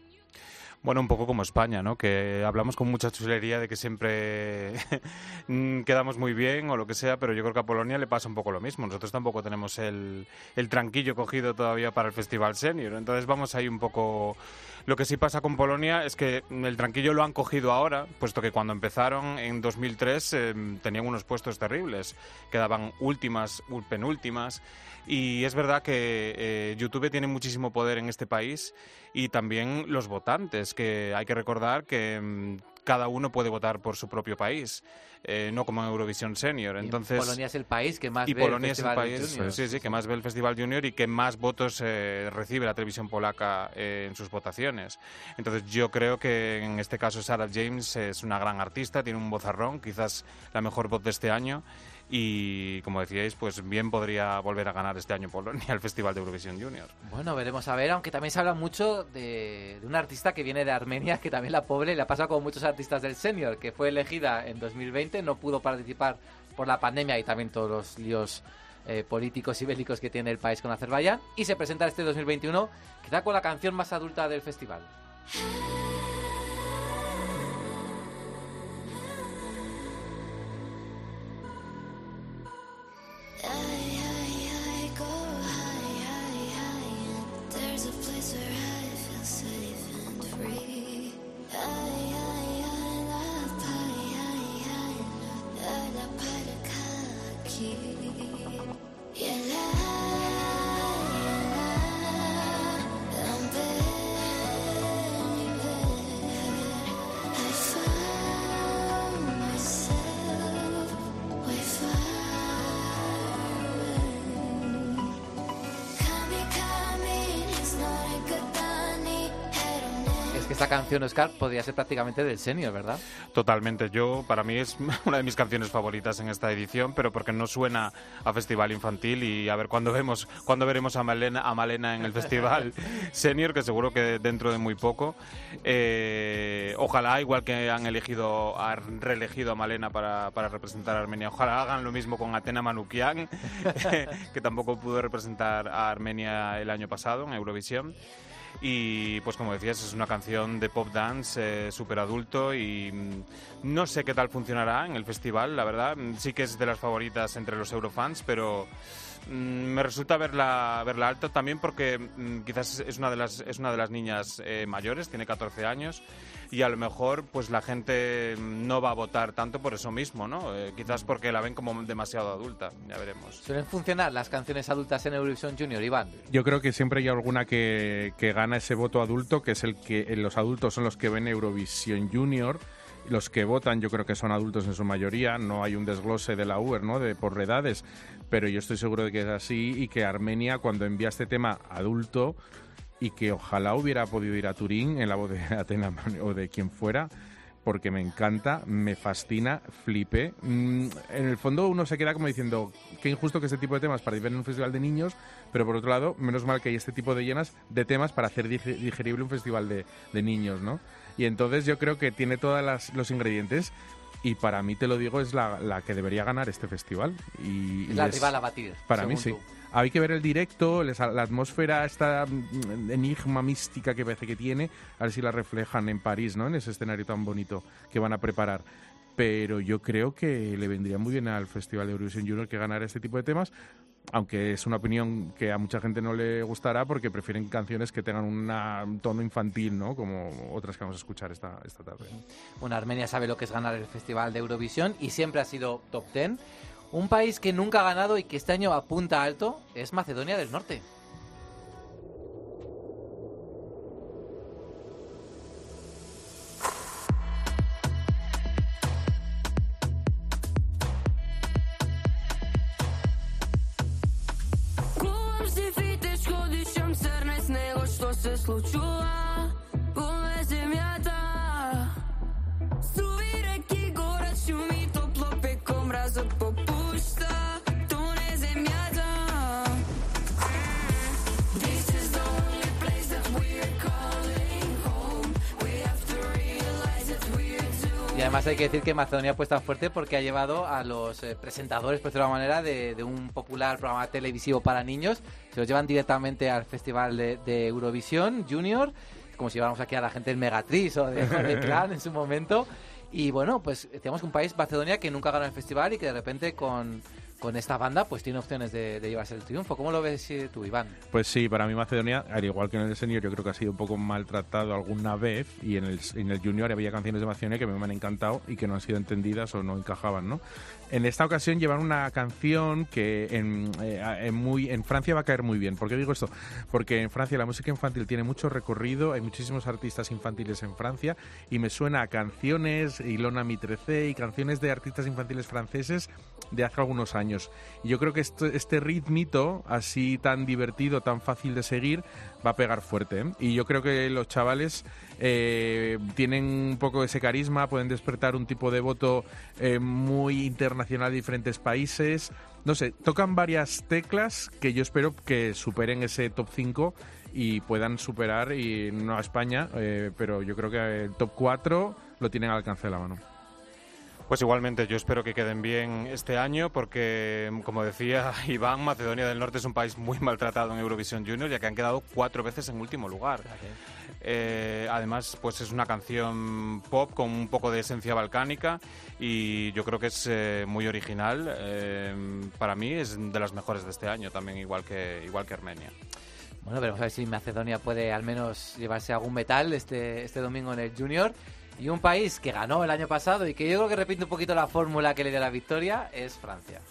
Bueno, un poco como España, ¿no? Que hablamos con mucha chulería de que siempre (laughs) mm, quedamos muy bien o lo que sea, pero yo creo que a Polonia le pasa un poco lo mismo. Nosotros tampoco tenemos el, el tranquillo cogido todavía para el Festival Senior. Entonces vamos ahí un poco... Lo que sí pasa con Polonia es que el tranquillo lo han cogido ahora, puesto que cuando empezaron en 2003 eh, tenían unos puestos terribles. Quedaban últimas, penúltimas. Y es verdad que eh, YouTube tiene muchísimo poder en este país y también los votantes, que hay que recordar que mm, cada uno puede votar por su propio país, eh, no como en Eurovisión Senior. Y Entonces, Polonia es el país que más y ve el Polonia es el Festival país Junior. sí, sí, que más ve el Festival Junior y que más votos eh, recibe la televisión polaca eh, en sus votaciones. Entonces yo creo que en este caso Sarah James es una gran artista, tiene un vozarrón, quizás la mejor voz de este año y como decíais, pues bien podría volver a ganar este año Polonia (laughs) el Festival de Eurovisión Junior. Bueno, veremos a ver, aunque también se habla mucho de, de una artista que viene de Armenia, que también la pobre le ha pasado como muchos artistas del senior, que fue elegida en 2020, no pudo participar por la pandemia y también todos los líos eh, políticos y bélicos que tiene el país con Azerbaiyán, y se presenta este 2021 quizá con la canción más adulta del festival. Canción, Oscar, podría ser prácticamente del senior, ¿verdad? Totalmente. Yo, para mí, es (laughs) una de mis canciones favoritas en esta edición, pero porque no suena a festival infantil y a ver cuándo vemos, cuándo veremos a Malena, a Malena en el festival (laughs) senior, que seguro que dentro de muy poco. Eh, ojalá, igual que han elegido, han reelegido a Malena para, para representar a Armenia, ojalá hagan lo mismo con Atena Manukian, (laughs) que tampoco pudo representar a Armenia el año pasado en Eurovisión. Y pues como decías, es una canción de pop dance eh, súper adulto y mm, no sé qué tal funcionará en el festival, la verdad. Mm, Sí que es de las favoritas entre los eurofans, pero mm, me resulta verla, verla alta también porque quizás es una de las, es una de las niñas eh, mayores, tiene 14 años y a lo mejor pues la gente no va a votar tanto por eso mismo, ¿no? Eh, quizás porque la ven como demasiado adulta, ya veremos. ¿Suelen funcionar las canciones adultas en Eurovisión Junior, Iván? Yo creo que siempre hay alguna que, que gana ese voto adulto, que es el que eh, los adultos son los que ven Eurovisión Junior. Los que votan yo creo que son adultos en su mayoría, no hay un desglose de la UER, ¿no? De por edades, pero yo estoy seguro de que es así y que Armenia cuando envía este tema adulto y que ojalá hubiera podido ir a Turín en la voz de (laughs) Atena o de quien fuera, porque me encanta, me fascina, flipé. Mm, en el fondo uno se queda como diciendo, qué injusto que este tipo de temas participen en un festival de niños, pero por otro lado, menos mal que hay este tipo de llenas de temas para hacer dig- digerible un festival de, de niños, ¿no? Y entonces yo creo que tiene todos los ingredientes y para mí, te lo digo, es la, la que debería ganar este festival. Y, Es y la es- rival a batir, Para mí sí. Hay que ver el directo, la atmósfera, esta mm, enigma mística que parece que tiene, a ver si la reflejan en París, ¿no? En ese escenario tan bonito que van a preparar. Pero yo creo que le vendría muy bien al Festival de Eurovisión Junior que ganara este tipo de temas, aunque es una opinión que a mucha gente no le gustará porque prefieren canciones que tengan un tono infantil, ¿no? Como otras que vamos a escuchar esta, esta tarde. Bueno, Armenia sabe lo que es ganar el Festival de Eurovisión y siempre ha sido top 10. Un país que nunca ha ganado y que este año apunta alto es Macedonia del Norte. Además hay que decir que Macedonia apuesta fuerte porque ha llevado a los eh, presentadores, por decirlo manera, de, de un popular programa televisivo para niños. Se los llevan directamente al Festival de, de Eurovisión Junior, como si lleváramos aquí a la gente del Megatriz o de, de (laughs) Clan en su momento. Y bueno, pues tenemos un país, Macedonia, que nunca ganó el festival y que de repente con, con esta banda pues tiene opciones de, llevarse el triunfo. ¿Cómo lo ves eh, tú, Iván? Pues sí, para mí Macedonia, al igual que en el senior, yo creo que ha sido un poco maltratado alguna vez y en el, en el junior había canciones de Macedonia que me han encantado y que no han sido entendidas o no encajaban, ¿no? En esta ocasión llevan una canción que en, eh, en muy, en Francia va a caer muy bien. ¿Por qué digo esto? Porque en Francia la música infantil tiene mucho recorrido, hay muchísimos artistas infantiles en Francia y me suena a canciones, Ilona Mitrece y canciones de artistas infantiles franceses de hace algunos años. Y yo creo que este, este ritmito, así tan divertido, tan fácil de seguir, va a pegar fuerte. ¿eh? Y yo creo que los chavales eh, tienen un poco ese carisma, pueden despertar un tipo de voto eh, muy internacional de diferentes países. No sé, tocan varias teclas que yo espero que superen ese top 5 y puedan superar, y no a España, eh, pero yo creo que el top 4 lo tienen al alcance de la mano. Pues igualmente, yo espero que queden bien este año porque, como decía (laughs) Iván, Macedonia del Norte es un país muy maltratado en Eurovisión Junior, ya que han quedado cuatro veces en último lugar. Eh, además, pues es una canción pop con un poco de esencia balcánica y yo creo que es eh, muy original. Eh, para mí es de las mejores de este año, también igual que igual que Armenia. Bueno, veremos a ver si Macedonia puede al menos llevarse algún metal este, este domingo en el Junior. Y un país que ganó el año pasado y que yo creo que repite un poquito la fórmula que le dio la victoria es Francia.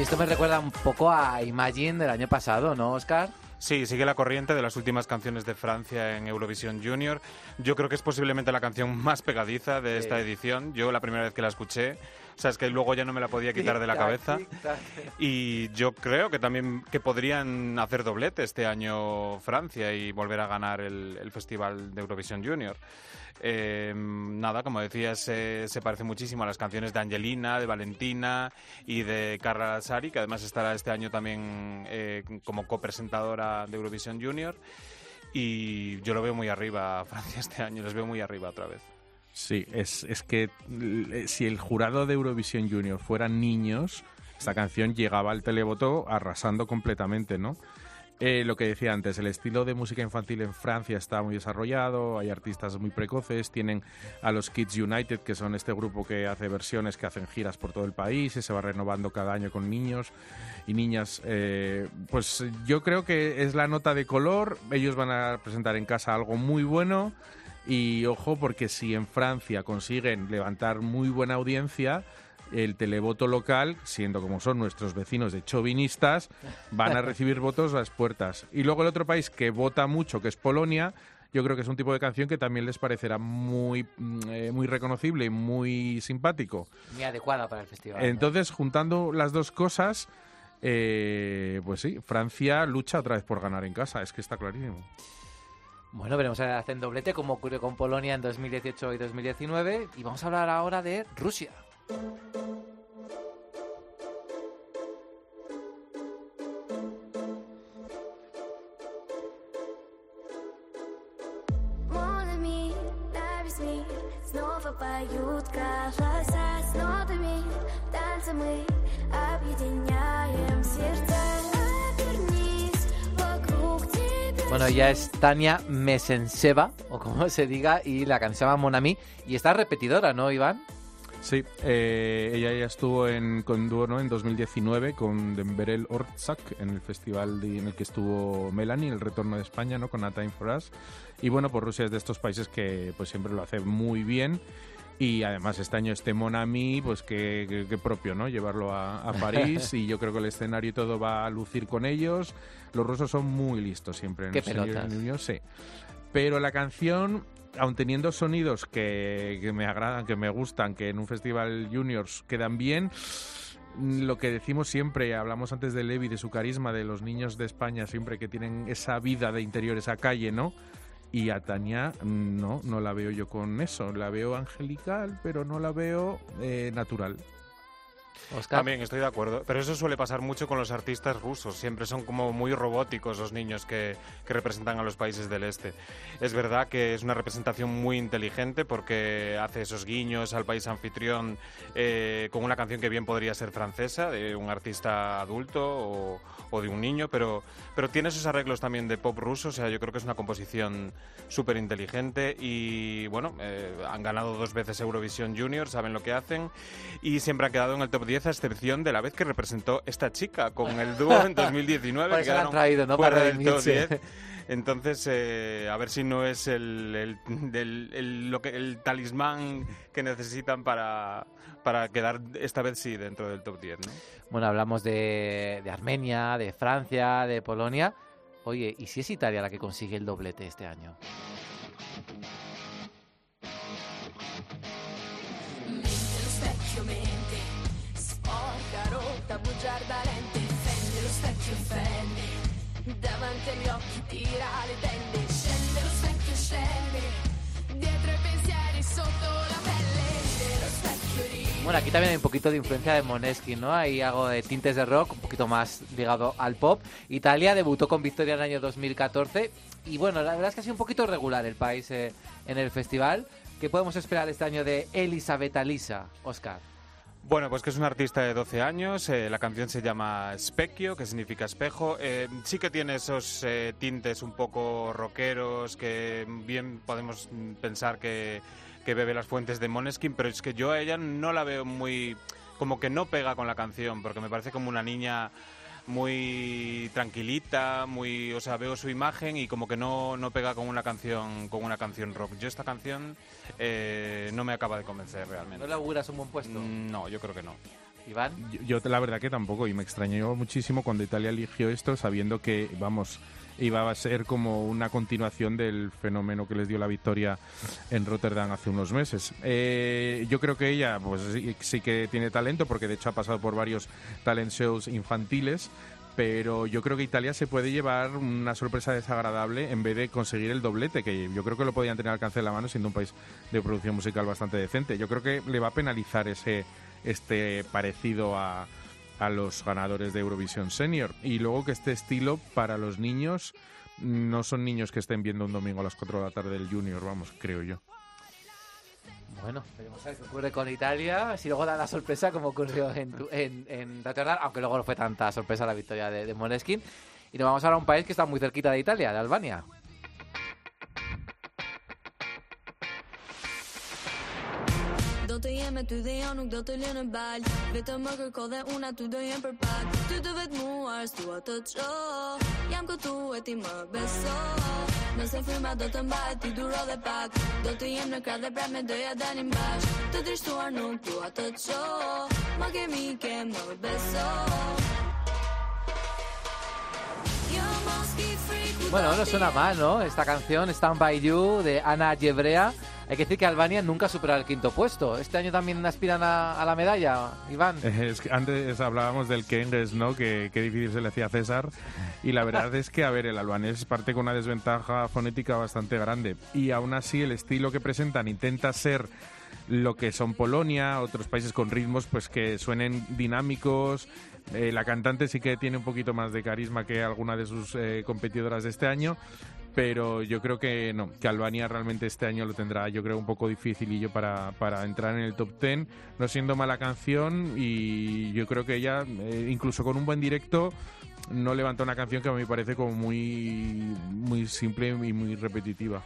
Esto me recuerda un poco a Imagine del año pasado, ¿no, Oscar? Sí, sigue la corriente de las últimas canciones de Francia en Eurovisión Junior. Yo creo que es posiblemente la canción más pegadiza de esta edición. Yo la primera vez que la escuché, sea, es que luego ya no me la podía quitar de la cabeza. Y yo creo que también que podrían hacer doblete este año Francia y volver a ganar el, el Festival de Eurovisión Junior. Eh, nada, como decías, se, se parece muchísimo a las canciones de Angelina, de Valentina y de Carla Sari, que además estará este año también eh, como copresentadora de Eurovisión Junior. Y yo lo veo muy arriba Francia este año, les veo muy arriba otra vez. Sí, es, es que eh, si el jurado de Eurovisión Junior fueran niños, esta canción llegaba al televoto arrasando completamente, ¿no? Eh, lo que decía antes, el estilo de música infantil en Francia está muy desarrollado, hay artistas muy precoces, tienen a los Kids United, que son este grupo que hace versiones, que hacen giras por todo el país y se va renovando cada año con niños y niñas. Eh, pues yo creo que es la nota de color, ellos van a presentar en casa algo muy bueno y ojo porque si en Francia consiguen levantar muy buena audiencia, el televoto local, siendo como son nuestros vecinos de chauvinistas, van a (laughs) recibir votos a las puertas. Y luego el otro país que vota mucho, que es Polonia, yo creo que es un tipo de canción que también les parecerá muy, mm, eh, muy reconocible y muy simpático. Muy adecuada para el festival. ¿no? Entonces, juntando las dos cosas, eh, pues sí, Francia lucha otra vez por ganar en casa, es que está clarísimo. Bueno, veremos si hacen doblete como ocurrió con Polonia en 2018 y 2019. Y vamos a hablar ahora de Rusia. Mon ami, навесь мир снова поют, голоса с нотами танца мы объединяем Bueno, ella es Tania Mesenseva, o como se diga, y la canción se llama Mon Ami. Y está repetidora, ¿no, Iván? Sí, eh, ella ya estuvo en, con dúo ¿no? en 2019 con Demberel Ortsak en el festival en el que estuvo Melanie, el retorno de España, ¿no? con A Time for Us. Y bueno, pues Rusia es de estos países que pues siempre lo hace muy bien. Y además este año este Monami, pues que, que- propio, ¿no? Llevarlo a, a París (laughs) y yo creo que el escenario y todo va a lucir con ellos. Los rusos son muy listos siempre en Qué pelotas. Junior, sí. Pero la canción, aun teniendo sonidos que, que me agradan, que me gustan, que en un festival juniors quedan bien, lo que decimos siempre, hablamos antes de Levi, de su carisma, de los niños de España, siempre que tienen esa vida de interior, esa calle, ¿no? Y a Tania, no, no la veo yo con eso. La veo angelical, pero no la veo eh, natural. Oscar. También estoy de acuerdo, pero eso suele pasar mucho con los artistas rusos. Siempre son como muy robóticos los niños que, que representan a los países del este. Es verdad que es una representación muy inteligente porque hace esos guiños al país anfitrión eh, con una canción que bien podría ser francesa, de un artista adulto o, o de un niño, pero, pero tiene esos arreglos también de pop ruso. O sea, yo creo que es una composición súper inteligente y bueno, eh, han ganado dos veces Eurovisión Junior, saben lo que hacen y siempre ha quedado en el top 10 a excepción de la vez que representó esta chica con el dúo en (laughs) 2019. Por que la han traído, ¿no? Para del top redimirse. 10. Entonces, eh, a ver si no es el, el, del- el- lo que, el talismán que necesitan para, para quedar esta vez sí dentro del top 10, ¿no? Bueno, hablamos de, de Armenia, de Francia, de Polonia. Oye, ¿y si es Italia la que consigue el doblete este año? Mente lo specchio mente Sporca, rotta, bugiarda lente Fendi lo specchio fendi Davanti agli occhi Bueno, aquí también hay un poquito de influencia de Moneskin, ¿no? Hay algo de tintes de rock, un poquito más ligado al pop. Italia debutó con victoria en el año 2014 y bueno, la verdad es que ha sido un poquito regular el país eh, en el festival. ¿Qué podemos esperar este año de Elisabetta Lisa, Oscar? Bueno, pues que es un artista de 12 años, eh, la canción se llama Specchio, que significa espejo. Eh, sí que tiene esos eh, tintes un poco rockeros que bien podemos pensar que, que bebe las fuentes de Moneskin, pero es que yo a ella no la veo muy... como que no pega con la canción, porque me parece como una niña muy tranquilita, muy, o sea, veo su imagen y como que no, no pega con una canción con una canción rock. Yo esta canción eh, no me acaba de convencer realmente. ¿No le auguras un buen puesto? Mm, No, yo creo que no. Iván. Yo, yo la verdad que tampoco, y me extrañó muchísimo cuando Italia eligió esto, sabiendo que, vamos, iba a ser como una continuación del fenómeno que les dio la victoria en Rotterdam hace unos meses. Eh, yo creo que ella, pues sí, que tiene talento, porque de hecho ha pasado por varios talent shows infantiles. Pero yo creo que Italia se puede llevar una sorpresa desagradable en vez de conseguir el doblete, que yo creo que lo podían tener al alcance de la mano siendo un país de producción musical bastante decente. Yo creo que le va a penalizar ese este parecido a, a los ganadores de Eurovisión Senior. Y luego que este estilo para los niños no son niños que estén viendo un domingo a las 4 de la tarde del Junior, vamos, creo yo. Bueno, veremos a ver qué ocurre con Italia. Si luego da la sorpresa, como ocurrió en, en, en Rotterdam, aunque luego no fue tanta sorpresa la victoria de, de. Y nos vamos ahora a un país que está muy cerquita de Italia, de Albania. Të jem me ty dhe jo nuk do të lënë bal. Vetëm më kërko dhe una ty do jem për pak. Ty të vetë muar s'tua të qo. Jam këtu e ti më beso. Nëse fryma do të mbajt ti duro dhe pak. Do të jem në krah dhe prap me doja dalim bash. Të trishtuar nuk dua të qo. Ma kemi ke më beso. Jo Bueno, no suena mal, ¿no? Esta canción, Stand By You, de Ana Yebrea. Hay que decir que Albania nunca ha superado el quinto puesto. ¿Este año también aspiran a, a la medalla, Iván? (laughs) Es que antes hablábamos del Kenges, ¿no? Que, que difícil se le hacía a César. Y la verdad (laughs) es que, a ver, el albanés parte con una desventaja fonética bastante grande. Y aún así, el estilo que presentan intenta ser lo que son Polonia, otros países con ritmos pues que suenen dinámicos. Eh, la cantante sí que tiene un poquito más de carisma que alguna de sus eh, competidoras de este año, pero yo creo que no, que Albania realmente este año lo tendrá, yo creo, un poco dificilillo para, para entrar en el top 10, no siendo mala canción y yo creo que ella, eh, incluso con un buen directo, no levanta una canción que a mí me parece como muy, muy simple y muy repetitiva.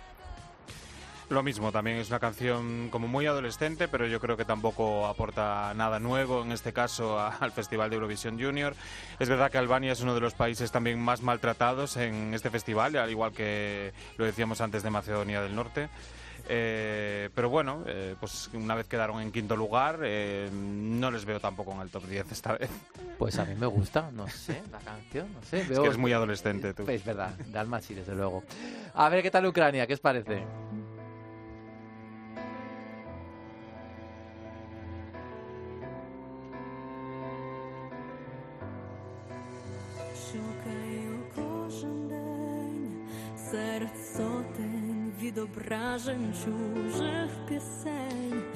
Lo mismo, también es una canción como muy adolescente, pero yo creo que tampoco aporta nada nuevo, en este caso, a- al Festival de Eurovisión Junior. Es verdad que Albania es uno de los países también más maltratados en este festival, al igual que lo decíamos antes de Macedonia del Norte. Eh, pero bueno, eh, pues una vez quedaron en quinto lugar, eh, no les veo tampoco en el top 10 esta vez. Pues a mí me gusta, no sé, la canción, no sé. Es veo- que es muy adolescente tú. Es verdad, de alma sí, desde luego. A ver qué tal Ucrania, ¿qué os parece?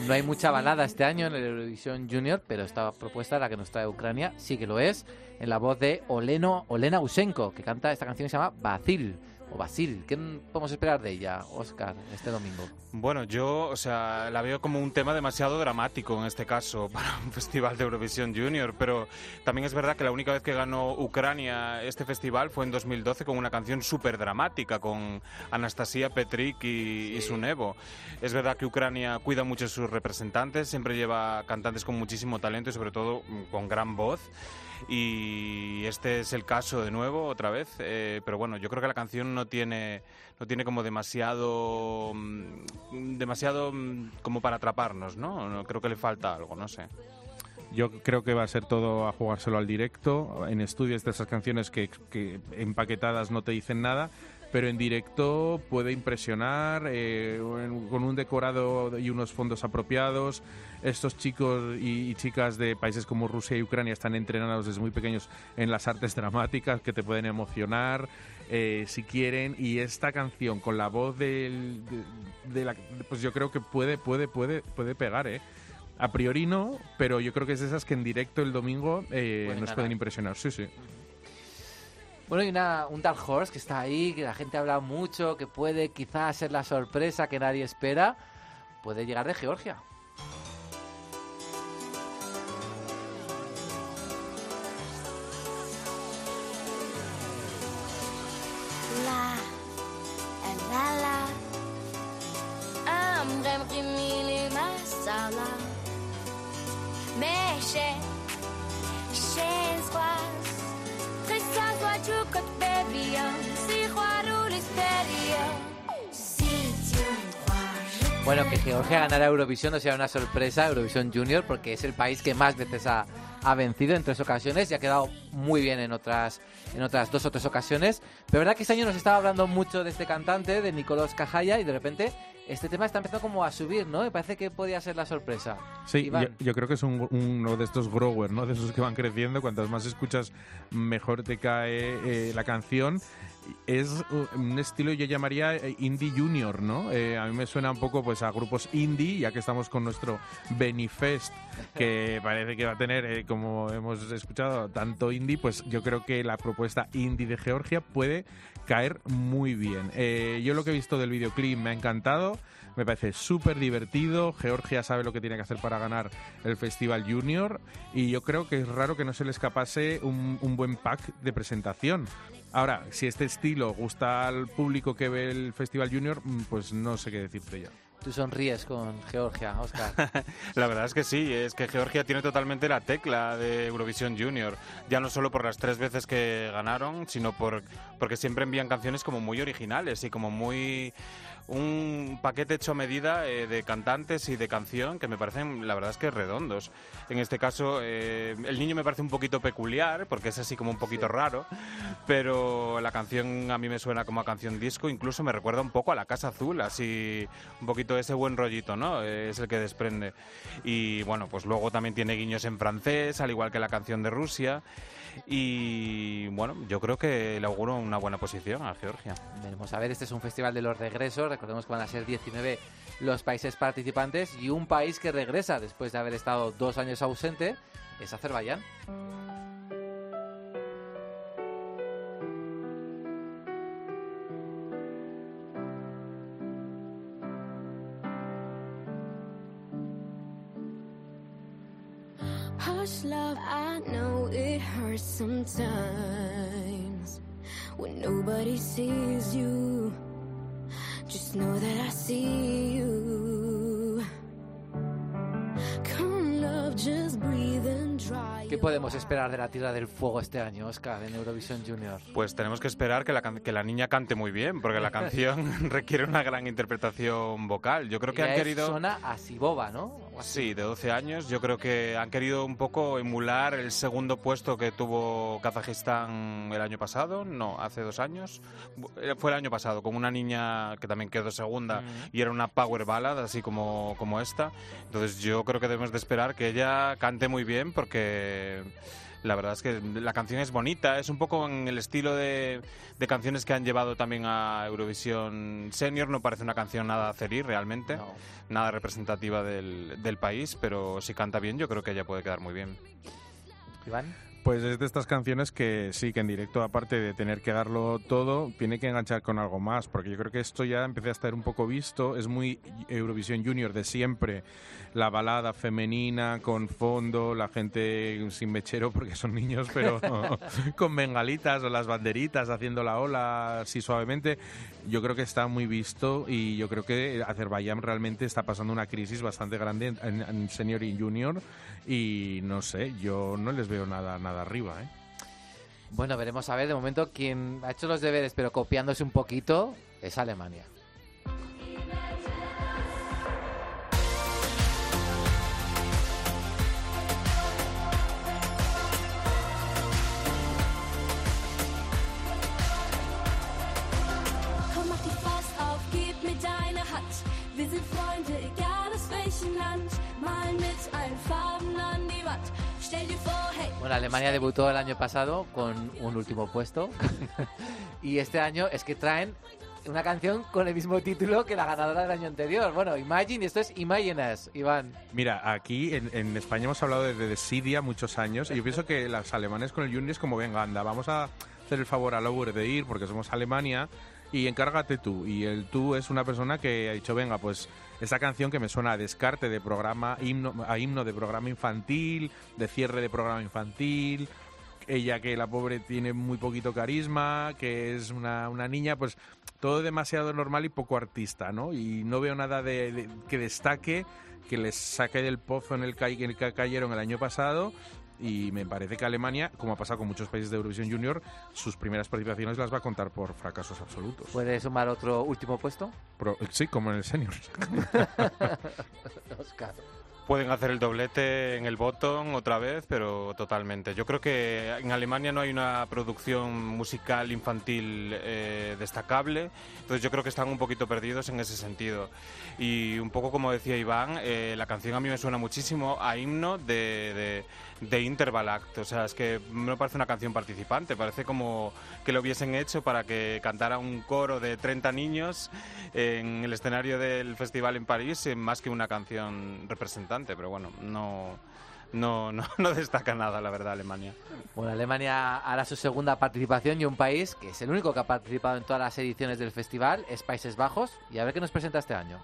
No hay mucha balada este año en el Eurovisión Junior, pero esta propuesta, la que nos trae Ucrania, sí que lo es, en la voz de Oleno, Olena Usenko, que canta esta canción que se llama Basil, o Basil. ¿Qué podemos esperar de ella, Oscar, este domingo? Bueno, yo, o sea, la veo como un tema demasiado dramático en este caso (laughs) para un festival de Eurovisión Junior, pero también es verdad que la única vez que ganó Ucrania este festival fue en 2012 con una canción súper dramática con Anastasia Petrik y, y Sunevo. Es verdad que Ucrania cuida mucho a sus representantes, siempre lleva cantantes con muchísimo talento y sobre todo mm, con gran voz. Y este es el caso de nuevo, otra vez. eh, pero bueno, yo creo que la canción no tiene, no tiene como demasiado, mm, demasiado mm, como para atraparnos, ¿no? Creo que le falta algo, no sé. Yo creo que va a ser todo a jugárselo al directo. En estudios de esas canciones que, que empaquetadas no te dicen nada, pero en directo puede impresionar eh, con un decorado y unos fondos apropiados. Estos chicos y, y chicas de países como Rusia y Ucrania están entrenados desde muy pequeños en las artes dramáticas que te pueden emocionar eh, si quieren. Y esta canción con la voz del, de, de la, pues yo creo que puede, puede, puede, puede pegar, ¿eh? A priori no, pero yo creo que es de esas que en directo el domingo eh, nos ganar. pueden impresionar. Sí, sí. Bueno, hay una, un Dark Horse que está ahí, que la gente habla mucho, que puede quizás ser la sorpresa que nadie espera. Puede llegar de Georgia. Bueno, que Georgia ganara Eurovisión no será una sorpresa, Eurovisión Junior, porque es el país que más veces ha, ha vencido en tres ocasiones y ha quedado muy bien en otras, en otras dos o tres ocasiones. Pero verdad que este año nos estaba hablando mucho de este cantante, de Nicolás Cajaya, y de repente este tema está empezando como a subir, ¿no? Me parece que podía ser la sorpresa. Sí, yo, yo creo que es un- uno de estos growers, ¿no? De esos que van creciendo. Cuantas más escuchas, mejor te cae eh, la canción. Es un estilo, yo llamaría eh, indie junior, ¿no? Eh, a mí me suena un poco pues a grupos indie, ya que estamos con nuestro Benifest, que (laughs) parece que va a tener, eh, como hemos escuchado, tanto indie, pues yo creo que la propuesta indie de Georgia puede caer muy bien. Eh, yo lo que he visto del videoclip me ha encantado. Me parece súper divertido. Georgia sabe lo que tiene que hacer para ganar el Festival Junior. Y yo creo que es raro que no se le escapase un, un buen pack de presentación. Ahora, si este estilo gusta al público que ve el Festival Junior, mm, pues no sé qué decirte yo. Tú sonríes con Georgia, Oscar. (laughs) La verdad es que sí, es que Georgia tiene totalmente la tecla de Eurovisión Junior, ya no solo por las tres veces que ganaron, sino por porque siempre envían canciones como muy originales y como muy un paquete hecho a medida eh, de cantantes y de canción que me parecen, la verdad es que redondos. En este caso, eh, el niño me parece un poquito peculiar, porque es así como un poquito raro, pero la canción a mí me suena como a canción disco, incluso me recuerda un poco a La Casa Azul, así un poquito ese buen rollito, ¿no? Es el que desprende. Y bueno, pues luego también tiene guiños en francés, al igual que la canción de Rusia. Y bueno, yo creo que le auguro una buena posición a Georgia. Veremos a ver, este es un festival de los regresos, recordemos que van a ser 19 los países participantes y un país que regresa después de haber estado dos años ausente es Azerbaiyán. Podemos esperar de la Tierra del Fuego este año, Oscar, en Eurovisión Junior? Pues tenemos que esperar que la, que la niña cante muy bien, porque la (laughs) canción (laughs) requiere una gran interpretación vocal. Yo creo que han querido... Suena a Siboba, ¿no? Algo así. Sí, de 12 años. Yo creo que han querido un poco emular el segundo puesto que tuvo Kazajistán el año pasado, no, hace dos años. Eh, Fue el año pasado, con una niña que también quedó segunda y era una power ballad, así como, como esta. Entonces yo creo que debemos de esperar que ella cante muy bien porque... La verdad es que la canción es bonita, es un poco en el estilo de, de canciones que han llevado también a Eurovisión Senior. No parece una canción nada azerí realmente, nada representativa del, del país, pero si canta bien yo creo que ella puede quedar muy bien. Iván. Pues es de estas canciones que sí, que en directo, aparte de tener que darlo todo, tiene que enganchar con algo más, porque yo creo que esto ya empecé a estar un poco visto, es muy Eurovisión Junior de siempre, la balada femenina con fondo, la gente sin mechero porque son niños, pero (laughs) con bengalitas o las banderitas haciendo la ola así suavemente. Yo creo que está muy visto y yo creo que Azerbaiyán realmente está pasando una crisis bastante grande en, en- en senior y junior y no sé, yo no les veo nada nada arriba, ¿eh? Bueno, veremos a ver. De momento, quien ha hecho los deberes, pero copiándose un poquito, es Alemania. Wir sind Freunde, egal aus welchem Land. Bueno, Alemania debutó el año pasado con un último puesto. (laughs) y este año es que traen una canción con el mismo título que la ganadora del año anterior. Bueno, Imagine, esto es Imagine Us, Iván. Mira, aquí en, en España hemos hablado de, de Desidia muchos años y yo pienso que los alemanes con el Junior es como, venga, anda, vamos a hacer el favor a Lower de ir porque somos Alemania y encárgate tú. Y el tú es una persona que ha dicho, venga, pues esa canción que me suena a descarte de programa, himno, a himno de programa infantil, de cierre de programa infantil, ella que la pobre tiene muy poquito carisma, que es una, una niña, pues todo demasiado normal y poco artista, ¿no? Y no veo nada de, que destaque, que les saque del pozo en el, ca- en el que cayeron el año pasado. Y me parece que Alemania, como ha pasado con muchos países de Eurovisión Junior, sus primeras participaciones las va a contar por fracasos absolutos. ¿Puede sumar otro último puesto? Pro- sí, como en el senior. (laughs) Oscar. Pueden hacer el doblete en el botón otra vez, pero totalmente. Yo creo que en Alemania no hay una producción musical infantil eh, destacable, entonces yo creo que están un poquito perdidos en ese sentido. Y un poco como decía Iván, eh, la canción a mí me suena muchísimo a himno de, de, de Interval Act. O sea, es que no parece una canción participante, parece como que lo hubiesen hecho para que cantara un coro de 30 niños en el escenario del festival en París, más que una canción representante. Pero bueno, no, no, no, (laughs) no destaca nada, la verdad, Alemania. Bueno, Alemania hará su segunda participación y un país que es el único que ha participado en todas las ediciones del festival es Países Bajos. Y a ver qué nos presenta este año.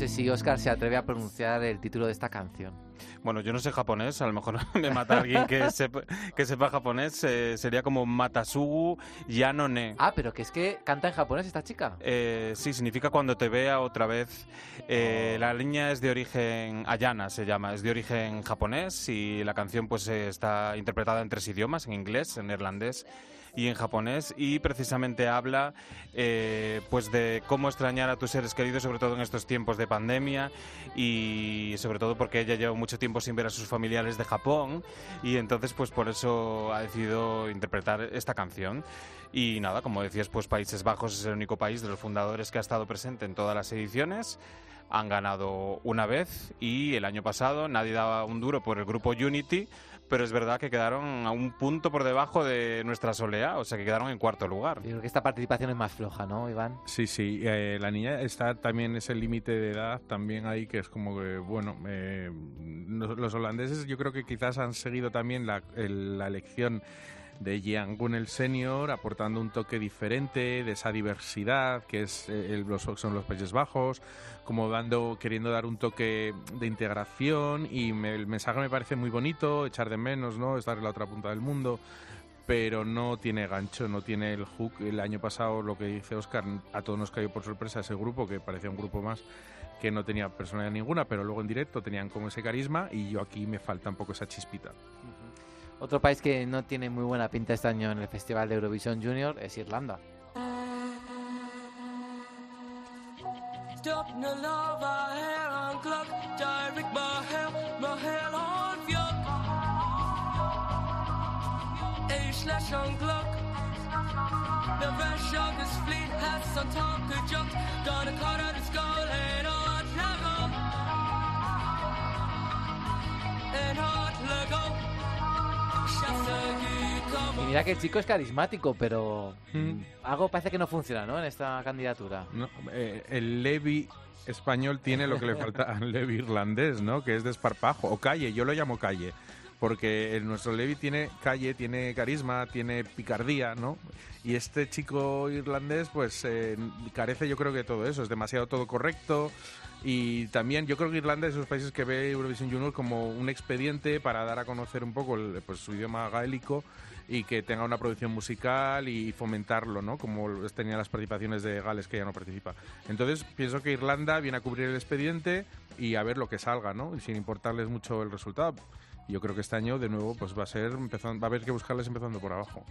Sé si Oscar se atreve a pronunciar el título de esta canción. Bueno, yo no sé japonés, a lo mejor (laughs) me mata alguien que (laughs) sepa, que sepa japonés. eh, sería como Matasugu Yanone. Ah, pero que es que canta en japonés esta chica. Eh, sí, significa cuando te vea otra vez. Eh, La niña es de origen Ayana, se llama, es de origen japonés y la canción pues eh, está interpretada en tres idiomas, en inglés, en neerlandés y en japonés y precisamente habla eh, pues de cómo extrañar a tus seres queridos sobre todo en estos tiempos de pandemia y sobre todo porque ella lleva mucho tiempo sin ver a sus familiares de Japón y entonces pues por eso ha decidido interpretar esta canción. Y nada como decías pues Países Bajos es el único país de los fundadores que ha estado presente en todas las ediciones. Han ganado una vez y el año pasado nadie daba un duro por el grupo Unity pero es verdad que quedaron a un punto por debajo de nuestra solea, o sea que quedaron en cuarto lugar. Yo creo que esta participación es más floja, ¿no, Iván? Sí, sí, eh, la niña está también ese límite de edad también ahí que es como que, bueno, eh, los, los holandeses yo creo que quizás han seguido también la, el- la elección de Jean Gun el senior, aportando un toque diferente de esa diversidad que es eh, el- los, son los Países Bajos, como dando, queriendo dar un toque de integración y me- el mensaje me parece muy bonito, echar de menos, ¿no? Estar en la otra punta del mundo pero no tiene gancho, no tiene el hook. El año pasado, lo que dice Oscar, a todos nos cayó por sorpresa ese grupo, que parecía un grupo más que no tenía personalidad ninguna, pero luego en directo tenían como ese carisma y yo aquí me falta un poco esa chispita. Otro país que no tiene muy buena pinta este año en el Festival de Eurovisión Junior es Irlanda. Y mira que el chico es carismático, pero Mm. algo parece que no funciona, ¿no? En esta candidatura. Eh, el Levi español tiene lo que le falta al (laughs) Levi irlandés, ¿no? Que es desparpajo, o calle, yo lo llamo calle. Porque nuestro Levi tiene calle, tiene carisma, tiene picardía, ¿no? Y este chico irlandés, pues eh, carece yo creo que de todo eso, es demasiado todo correcto. Y también yo creo que Irlanda es de esos países que ve Eurovision Junior como un expediente para dar a conocer un poco el- pues, su idioma gaélico y que tenga una producción musical y fomentarlo, ¿no? Como tenía las participaciones de Gales que ya no participa. Entonces pienso que Irlanda viene a cubrir el expediente y a ver lo que salga, ¿no? Sin importarles mucho el resultado. Yo creo que este año de nuevo pues va a ser empezando, va a haber que buscarles empezando por abajo.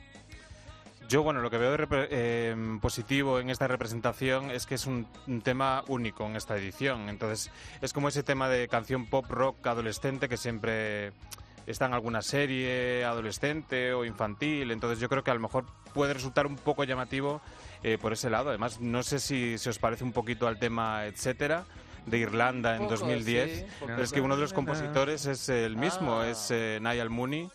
Yo, bueno, lo que veo de repre- eh, positivo en esta representación es que es un, un tema único en esta edición. Entonces, es como ese tema de canción pop rock adolescente que siempre está en alguna serie adolescente o infantil. Entonces, yo creo que a lo mejor puede resultar un poco llamativo eh, por ese lado. Además, no sé si se os parece un poquito al tema etcétera de Irlanda en Un poco, 2010. sí, pero es que uno de los compositores es el mismo, Ah. es eh, Niall Mooney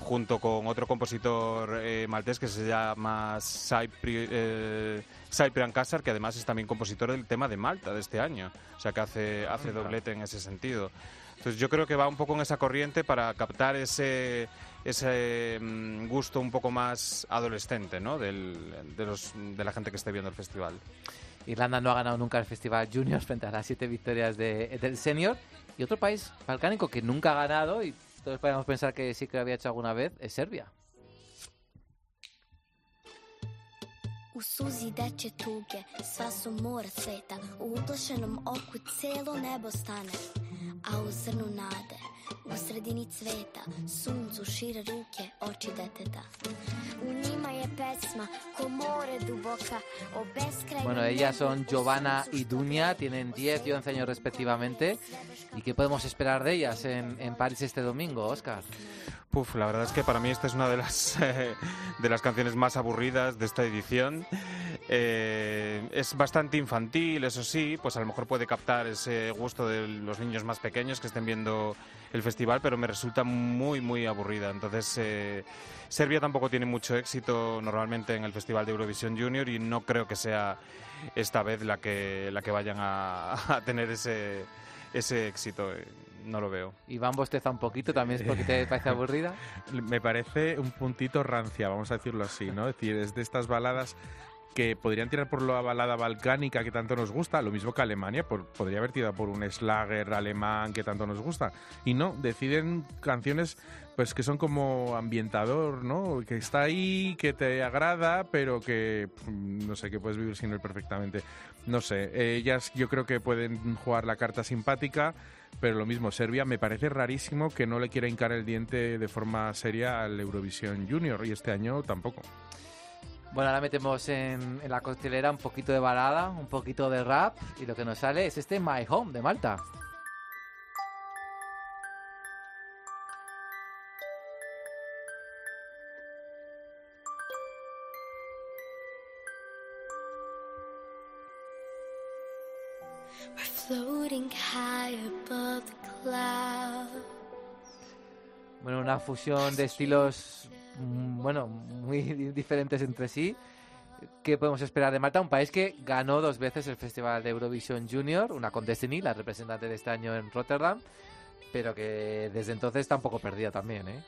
junto con otro compositor eh, maltés que se llama Cypri, eh, Cyprian Casar, que además es también compositor del tema de Malta de este año. O sea que hace, hace doblete en ese sentido. Entonces yo creo que va un poco en esa corriente para captar ese, ese mm, gusto un poco más adolescente ¿no? Del- de, los, de la gente que esté viendo el festival. Irlanda no ha ganado nunca el Festival Junior frente a las siete victorias de- del Senior. Y otro país balcánico que nunca ha ganado, y todos podemos pensar que sí que lo había hecho alguna vez, es Serbia. U suzi deče tuge, sva su mora sveta U uplašenom oku celo nebo stane A u zrnu nade, u sredini cveta Suncu šire ruke, oči deteta U njima je pesma, ko more duboka O Bueno, ellas son Giovanna y Dunia, tienen 10 y 11 años respectivamente. ¿Y qué podemos esperar de ellas en, en París este domingo, Oscar? Puf, la verdad es que para mí esta es una de las, (laughs) eh, de las canciones más aburridas de esta edición. Eh, es bastante infantil, eso sí, pues a lo mejor puede captar ese gusto de los niños más pequeños que estén viendo el festival, pero me resulta muy, muy aburrida. Entonces, eh, Serbia tampoco tiene mucho éxito normalmente en el Festival de Eurovisión Junior y no creo que sea esta vez la que, la que vayan a, a tener ese, ese éxito. No lo veo. Iván bosteza un poquito, también es porque te parece aburrida. (laughs) Me parece un puntito rancia, vamos a decirlo así, ¿no? Es decir, es de estas baladas que podrían tirar por la balada balcánica que tanto nos gusta, lo mismo que Alemania, podría haber tirado por un Schlager alemán que tanto nos gusta. Y no, deciden canciones pues que son como ambientador, ¿no? Que está ahí, que te agrada, pero que mm, no sé, que puedes vivir sin él perfectamente. No sé, ellas yo creo que pueden jugar la carta simpática, pero lo mismo, Serbia me parece rarísimo que no le quiera hincar el diente de forma seria al Eurovisión Junior y este año tampoco. Bueno, ahora metemos en, en la coctelera un poquito de balada, un poquito de rap y lo que nos sale es este My Home de Malta. Bueno, una fusión de estilos, bueno, muy di- diferentes entre sí. ¿Qué podemos esperar de Malta? Un país que ganó dos veces el Festival de Eurovisión Junior, una con Destiny, la representante de este año en Rotterdam, pero que desde entonces está un poco perdida también, ¿eh?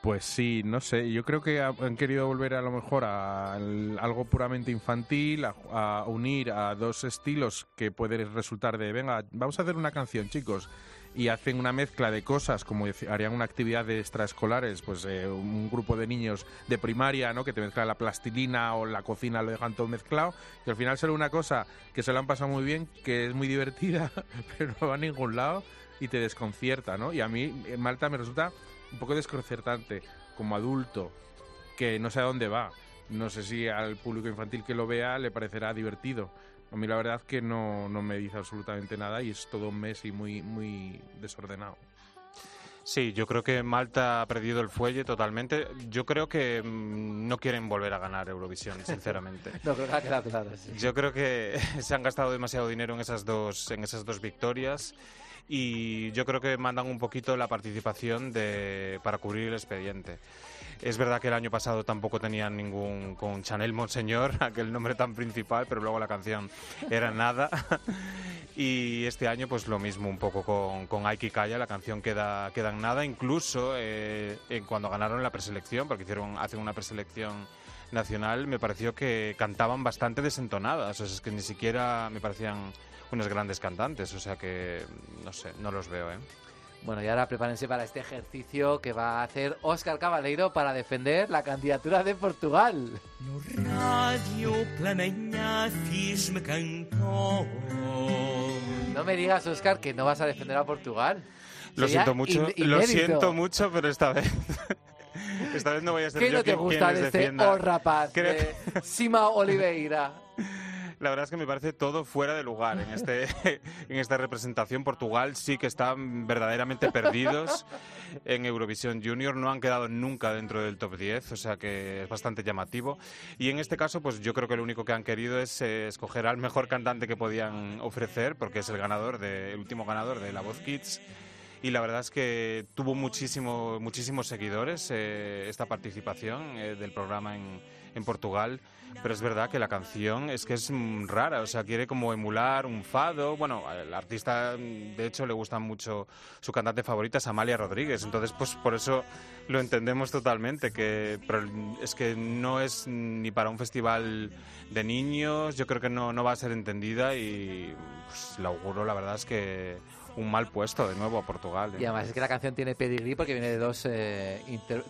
Pues sí, no sé, yo creo que ha- han querido volver a lo mejor a al- algo puramente infantil, a, a unir a dos estilos que puede resultar de, venga, vamos a hacer una canción, chicos, y hacen una mezcla de cosas, como harían una actividad de extraescolares, pues eh, un grupo de niños de primaria, ¿no? Que te mezclan la plastilina o la cocina, lo dejan todo mezclado, y al final sale una cosa que se lo han pasado muy bien, que es muy divertida, (laughs) pero no va a ningún lado y te desconcierta, ¿no? Y a mí en Malta me resulta un poco desconcertante como adulto que no sé a dónde va. No sé si al público infantil que lo vea le parecerá divertido. A mí la verdad que no, no me dice absolutamente nada y es todo un mes y muy, muy desordenado. Sí, yo creo que Malta ha perdido el fuelle totalmente. Yo creo que mm, no quieren volver a ganar Eurovisión, (laughs) sinceramente. No, creo que ha quedado claro. sí. Yo creo que (laughs) se han gastado demasiado dinero en esas dos, en esas dos victorias y yo creo que mandan un poquito la participación de, para cubrir el expediente. Es verdad que el año pasado tampoco tenían ningún con Chanel Monseñor, (laughs) aquel nombre tan principal, pero luego la canción era nada. (laughs) Y este año pues lo mismo un poco con, con Aiki Kaya, la canción queda, queda en nada, incluso eh, en cuando ganaron la preselección, porque hicieron, hacen una preselección nacional, me pareció que cantaban bastante desentonadas, o sea, es que ni siquiera me parecían unas grandes cantantes, o sea que no sé, no los veo, ¿eh? Bueno, y ahora prepárense para este ejercicio que va a hacer Óscar Cabaleiro para defender la candidatura de Portugal. Radio. No me digas, Óscar, que no vas a defender a Portugal. Lo Sería siento mucho, lo siento mucho, pero esta vez, (laughs) esta vez no voy a ser ¿Qué yo no te quien- gusta de este defienda. oh rapaz Creo- de Sima Oliveira? (laughs) La verdad es que me parece todo fuera de lugar en este (laughs) en esta representación. Portugal sí que están verdaderamente perdidos en Eurovisión Junior, no han quedado nunca dentro del top 10, o sea que es bastante llamativo. Y en este caso, pues yo creo que lo único que han querido es eh, escoger al mejor cantante que podían ofrecer, porque es el ganador de, el último ganador de La Voz Kids. Y la verdad es que tuvo muchísimo, muchísimos seguidores eh, esta participación eh, del programa en, en Portugal. Pero es verdad que la canción es que es mm, rara, o sea, quiere como emular un fado. Bueno, al artista, mm, de hecho, le gusta mucho su cantante favorita, es Amalia Rodríguez. Entonces, pues por eso lo entendemos totalmente. Que, pero es que no es ni para un festival de niños, yo creo que no, no va a ser entendida y pues, le auguro, la verdad es que un mal puesto de nuevo a Portugal. ¿eh? Y además es que la canción tiene pedigrí porque viene de dos, eh,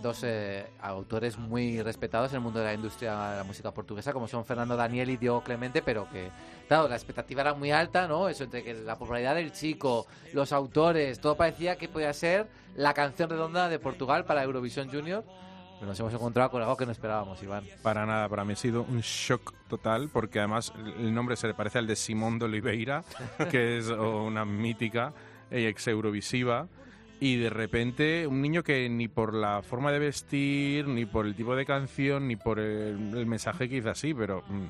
dos eh, autores muy respetados en el mundo de la industria de la música portuguesa, como son Fernando Daniel y Diego Clemente, pero que, claro, la expectativa era muy alta, ¿no? Eso entre que la popularidad del chico, los autores, todo parecía que podía ser la canción redonda de Portugal para Eurovisión Junior. Pero nos hemos encontrado con algo que no esperábamos, Iván. Para nada, para mí ha sido un shock total, porque además el nombre se le parece al de Simón de Oliveira, (laughs) que es una mítica ex Eurovisiva. Y de repente, un niño que ni por la forma de vestir, ni por el tipo de canción, ni por el, el mensaje que hizo así, pero mm,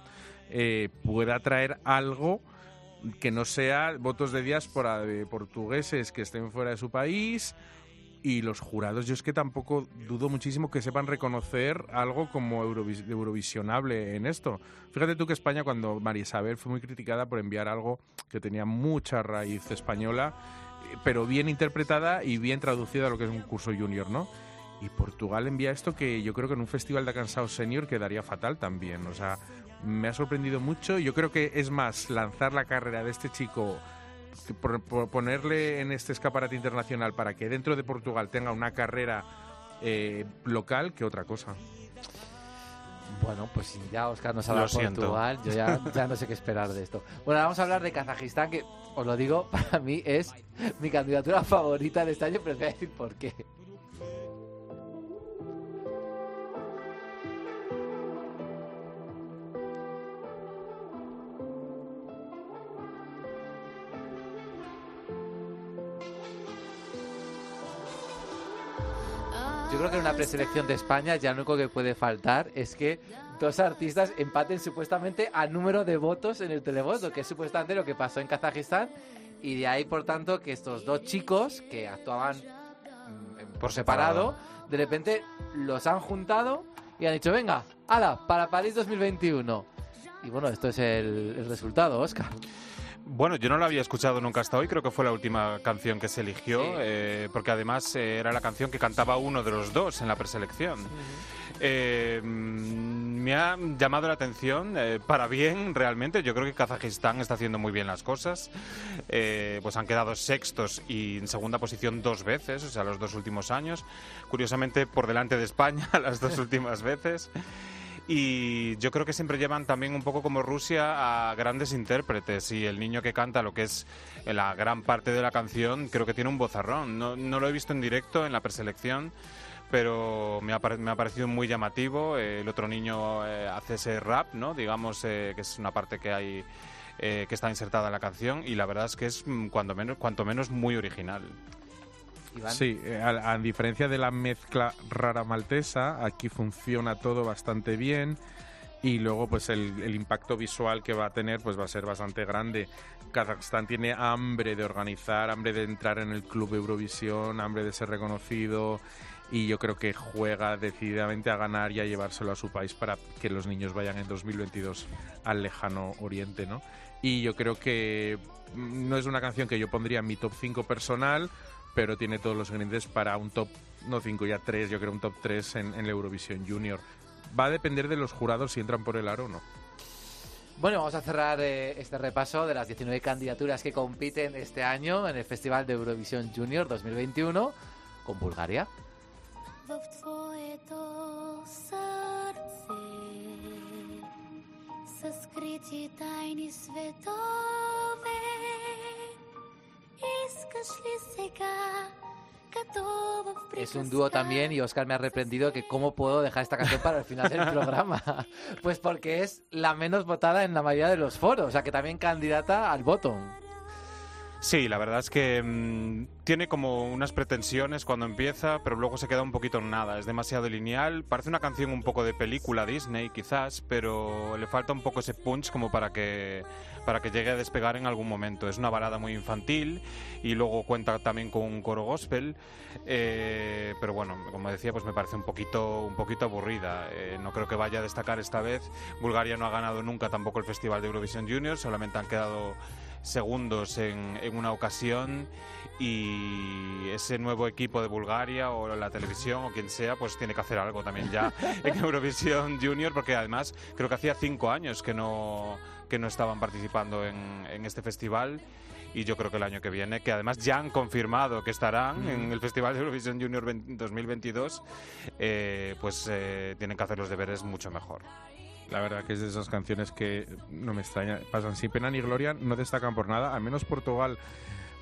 eh, pueda traer algo que no sea votos de diáspora de portugueses que estén fuera de su país y los jurados, yo es que tampoco dudo muchísimo que sepan reconocer algo como Eurovis- eurovisionable en esto. Fíjate tú que España, cuando María Isabel fue muy criticada por enviar algo que tenía mucha raíz española, eh, pero bien interpretada y bien traducida a lo que es un curso junior, ¿no? y Portugal envía esto que yo creo que en un festival de cansado senior quedaría fatal también. O sea, me ha sorprendido mucho. Yo creo que es más lanzar la carrera de este chico, ponerle en este escaparate internacional para que dentro de Portugal tenga una carrera eh, local que otra cosa. Bueno, pues si ya Oscar nos habla de. Portugal, yo ya, ya no sé qué esperar de esto. Bueno, vamos a hablar de Kazajistán, que os lo digo, (laughs) para mí es mi candidatura favorita de este año, pero os voy a decir por qué. Una preselección de España ya lo único que puede faltar es que dos artistas empaten supuestamente al número de votos en el televoto, que es supuestamente lo que pasó en Kazajistán. Y de ahí, por tanto, que estos dos chicos que actuaban mm, por separado, de repente los han juntado y han dicho, venga, ala, para París 2021. Y bueno, esto es el, el resultado, Oscar. Bueno, yo no la había escuchado nunca hasta hoy, creo que fue la última canción que se eligió, Sí. eh, porque además eh, era la canción que cantaba uno de los dos en la preselección. Eh, mm, me ha llamado la atención, para bien realmente, yo creo que Kazajistán está haciendo muy bien las cosas, pues han quedado sextos y en segunda posición dos veces, o sea, los dos últimos años, curiosamente por delante de España (laughs) las dos últimas veces. Y yo creo que siempre llevan también un poco como Rusia a grandes intérpretes y el niño que canta lo que es la gran parte de la canción creo que tiene un vozarrón. No, no lo he visto en directo en la preselección, pero me ha, me ha parecido muy llamativo. Eh, el otro niño eh, hace ese rap, ¿no? Digamos eh, que es una parte que hay eh, que está insertada en la canción y la verdad es que es mm, cuando menos, cuanto menos muy original. Sí, eh, a, diferencia de la mezcla rara maltesa, aquí funciona todo bastante bien y luego pues el, impacto visual que va a tener pues va a ser bastante grande. Kazajstán tiene hambre de organizar, hambre de entrar en el club Eurovisión, hambre de ser reconocido y yo creo que juega decididamente a ganar y a llevárselo a su país para que los niños vayan en 2022 al lejano oriente, ¿no? Y yo creo que mm, no es una canción que yo pondría en mi top 5 personal, pero tiene todos los ingredientes para un top, no 5, ya 3, yo creo un top 3 en, en la Eurovisión Junior. Va a depender de los jurados si entran por el aro o no. Bueno, vamos a cerrar eh, este repaso de las 19 candidaturas que compiten este año en el Festival de Eurovisión Junior 2021 con Bulgaria. Es un dúo también y Oscar me ha reprendido que cómo puedo dejar esta canción para el final del (laughs) programa. Pues porque es la menos votada en la mayoría de los foros, o sea que también candidata al bottom. Sí, la verdad es que mm, tiene como unas pretensiones cuando empieza, pero luego se queda un poquito en nada. Es demasiado lineal. Parece una canción un poco de película Disney, quizás, pero le falta un poco ese punch como para que para que llegue a despegar en algún momento. Es una balada muy infantil y luego cuenta también con un coro gospel, eh, pero bueno, como decía, pues me parece un poquito un poquito aburrida. Eh, no creo que vaya a destacar esta vez. Bulgaria no ha ganado nunca tampoco el Festival de Eurovisión Junior, solamente han quedado segundos en, en una ocasión y ese nuevo equipo de Bulgaria o la televisión o quien sea pues tiene que hacer algo también ya (laughs) en Eurovisión Junior porque además creo que hacía cinco años que no que no estaban participando en, en este festival y yo creo que el año que viene, que además ya han confirmado que estarán en el Festival de Eurovisión Junior 20- 2022, eh, pues eh, tienen que hacer los deberes mucho mejor. La verdad que es de esas canciones que no me extraña, pasan sin pena ni gloria, no destacan por nada, al menos Portugal.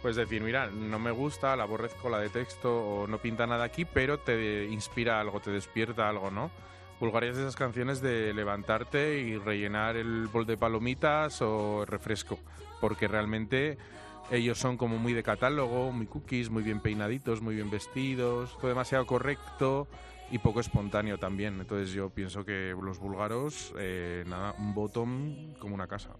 Pues decir, mira, no me gusta, la aborrezco, la detexto o no pinta nada aquí, pero te inspira algo, te despierta algo, ¿no? Bulgaria es de esas canciones de levantarte y rellenar el bol de palomitas o refresco, porque realmente ellos son como muy de catálogo, muy cookies, muy bien peinaditos, muy bien vestidos, todo demasiado correcto y poco espontáneo también. Entonces yo pienso que los búlgaros, eh, nada, un bottom como una casa.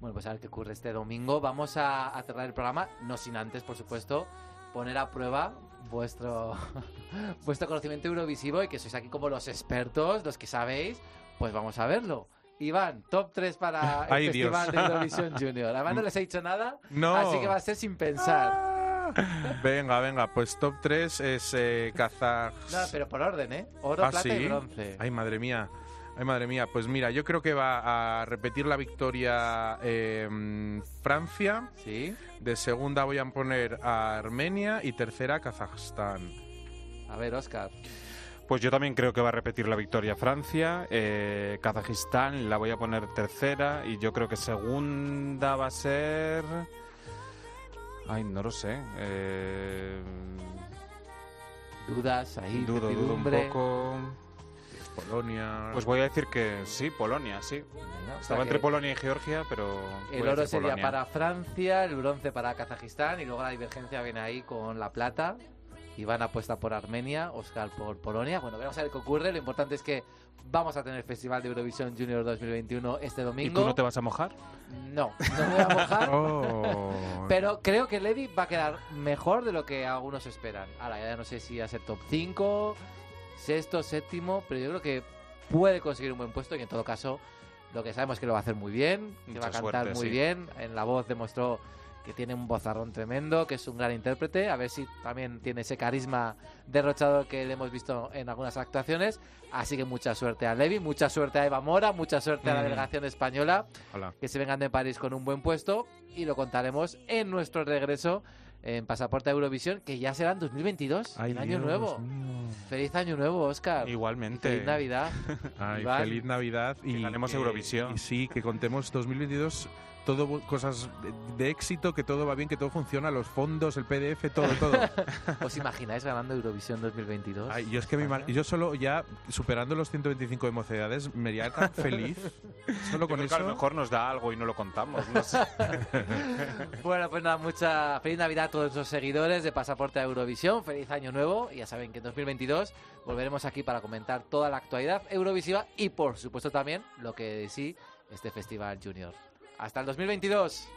Bueno, pues a ver qué ocurre este domingo. Vamos a, a cerrar el programa, no sin antes, por supuesto, poner a prueba vuestro, (laughs) vuestro conocimiento eurovisivo y que sois aquí como los expertos, los que sabéis, pues vamos a verlo. Iván, top 3 para (laughs) el Ay, Festival Dios. de Eurovisión Junior. (laughs) Además no les he dicho nada, No. así que va a ser sin pensar. (laughs) Venga, venga, pues top 3 es eh, Kazaj... No, pero por orden, ¿eh? Oro, ¿Ah, plata sí? y bronce. Ay, madre mía. Ay, madre mía. Pues mira, yo creo que va a repetir la victoria eh, Francia. Sí. De segunda voy a poner a Armenia y tercera Kazajstán. A ver, Oscar. Pues yo también creo que va a repetir la victoria Francia. Eh, Kazajistán la voy a poner tercera y yo creo que segunda va a ser... Ay, no lo sé. Eh, Dudas ahí, Dudo, dudo un poco. Polonia. Pues voy a decir que sí, Polonia, sí. Estaba sea entre Polonia y Georgia, pero. El oro sería Polonia. para Francia, el bronce para Kazajistán y luego la divergencia viene ahí con la plata. Iván apuesta por Armenia, Oscar por Polonia. Bueno, veremos a ver qué ocurre. Lo importante es que vamos a tener Festival de Eurovisión Junior 2021 este ¿Y domingo. tú no te vas a mojar? No, no me voy a mojar. (laughs) Oh. Pero creo que Lady va a quedar mejor de lo que algunos esperan. Ahora, ya no sé si va a ser top 5, sexto, séptimo, pero yo creo que puede conseguir un buen puesto y en todo caso lo que sabemos es que lo va a hacer muy bien, que va a cantar suerte, muy sí. bien. En la voz demostró que tiene un vozarrón tremendo, que es un gran intérprete. A ver si también tiene ese carisma derrochado que le hemos visto en algunas actuaciones. Así que mucha suerte a Levi, mucha suerte a Eva Mora, mucha suerte a la Mm. delegación española Hola. que se vengan de París con un buen puesto y lo contaremos en nuestro regreso en Pasaporte a Eurovisión, que ya será en 2022, Ay, en Año Dios Nuevo. Feliz Año Nuevo, Oscar. Igualmente. Feliz Navidad. (laughs) Ay, Iván. feliz Navidad y Que ganemos que- Eurovisión. Y sí, que contemos 2022 todo cosas de, de éxito, que todo va bien, que todo funciona, los fondos, el PDF, todo, todo. (laughs) ¿Os imagináis ganando Eurovisión 2022? Ay, yo es que yo solo ya superando los 125 de mocedades me haría tan (laughs) feliz. Solo Yo con eso. a lo mejor nos da algo y no lo contamos. No sé. (laughs) Bueno, pues nada, mucha feliz Navidad a todos los seguidores de Pasaporte a Eurovisión. Feliz Año Nuevo. Y ya saben que en 2022 volveremos aquí para comentar toda la actualidad eurovisiva y, por supuesto, también lo que sí este Festival Junior. Hasta el 2022.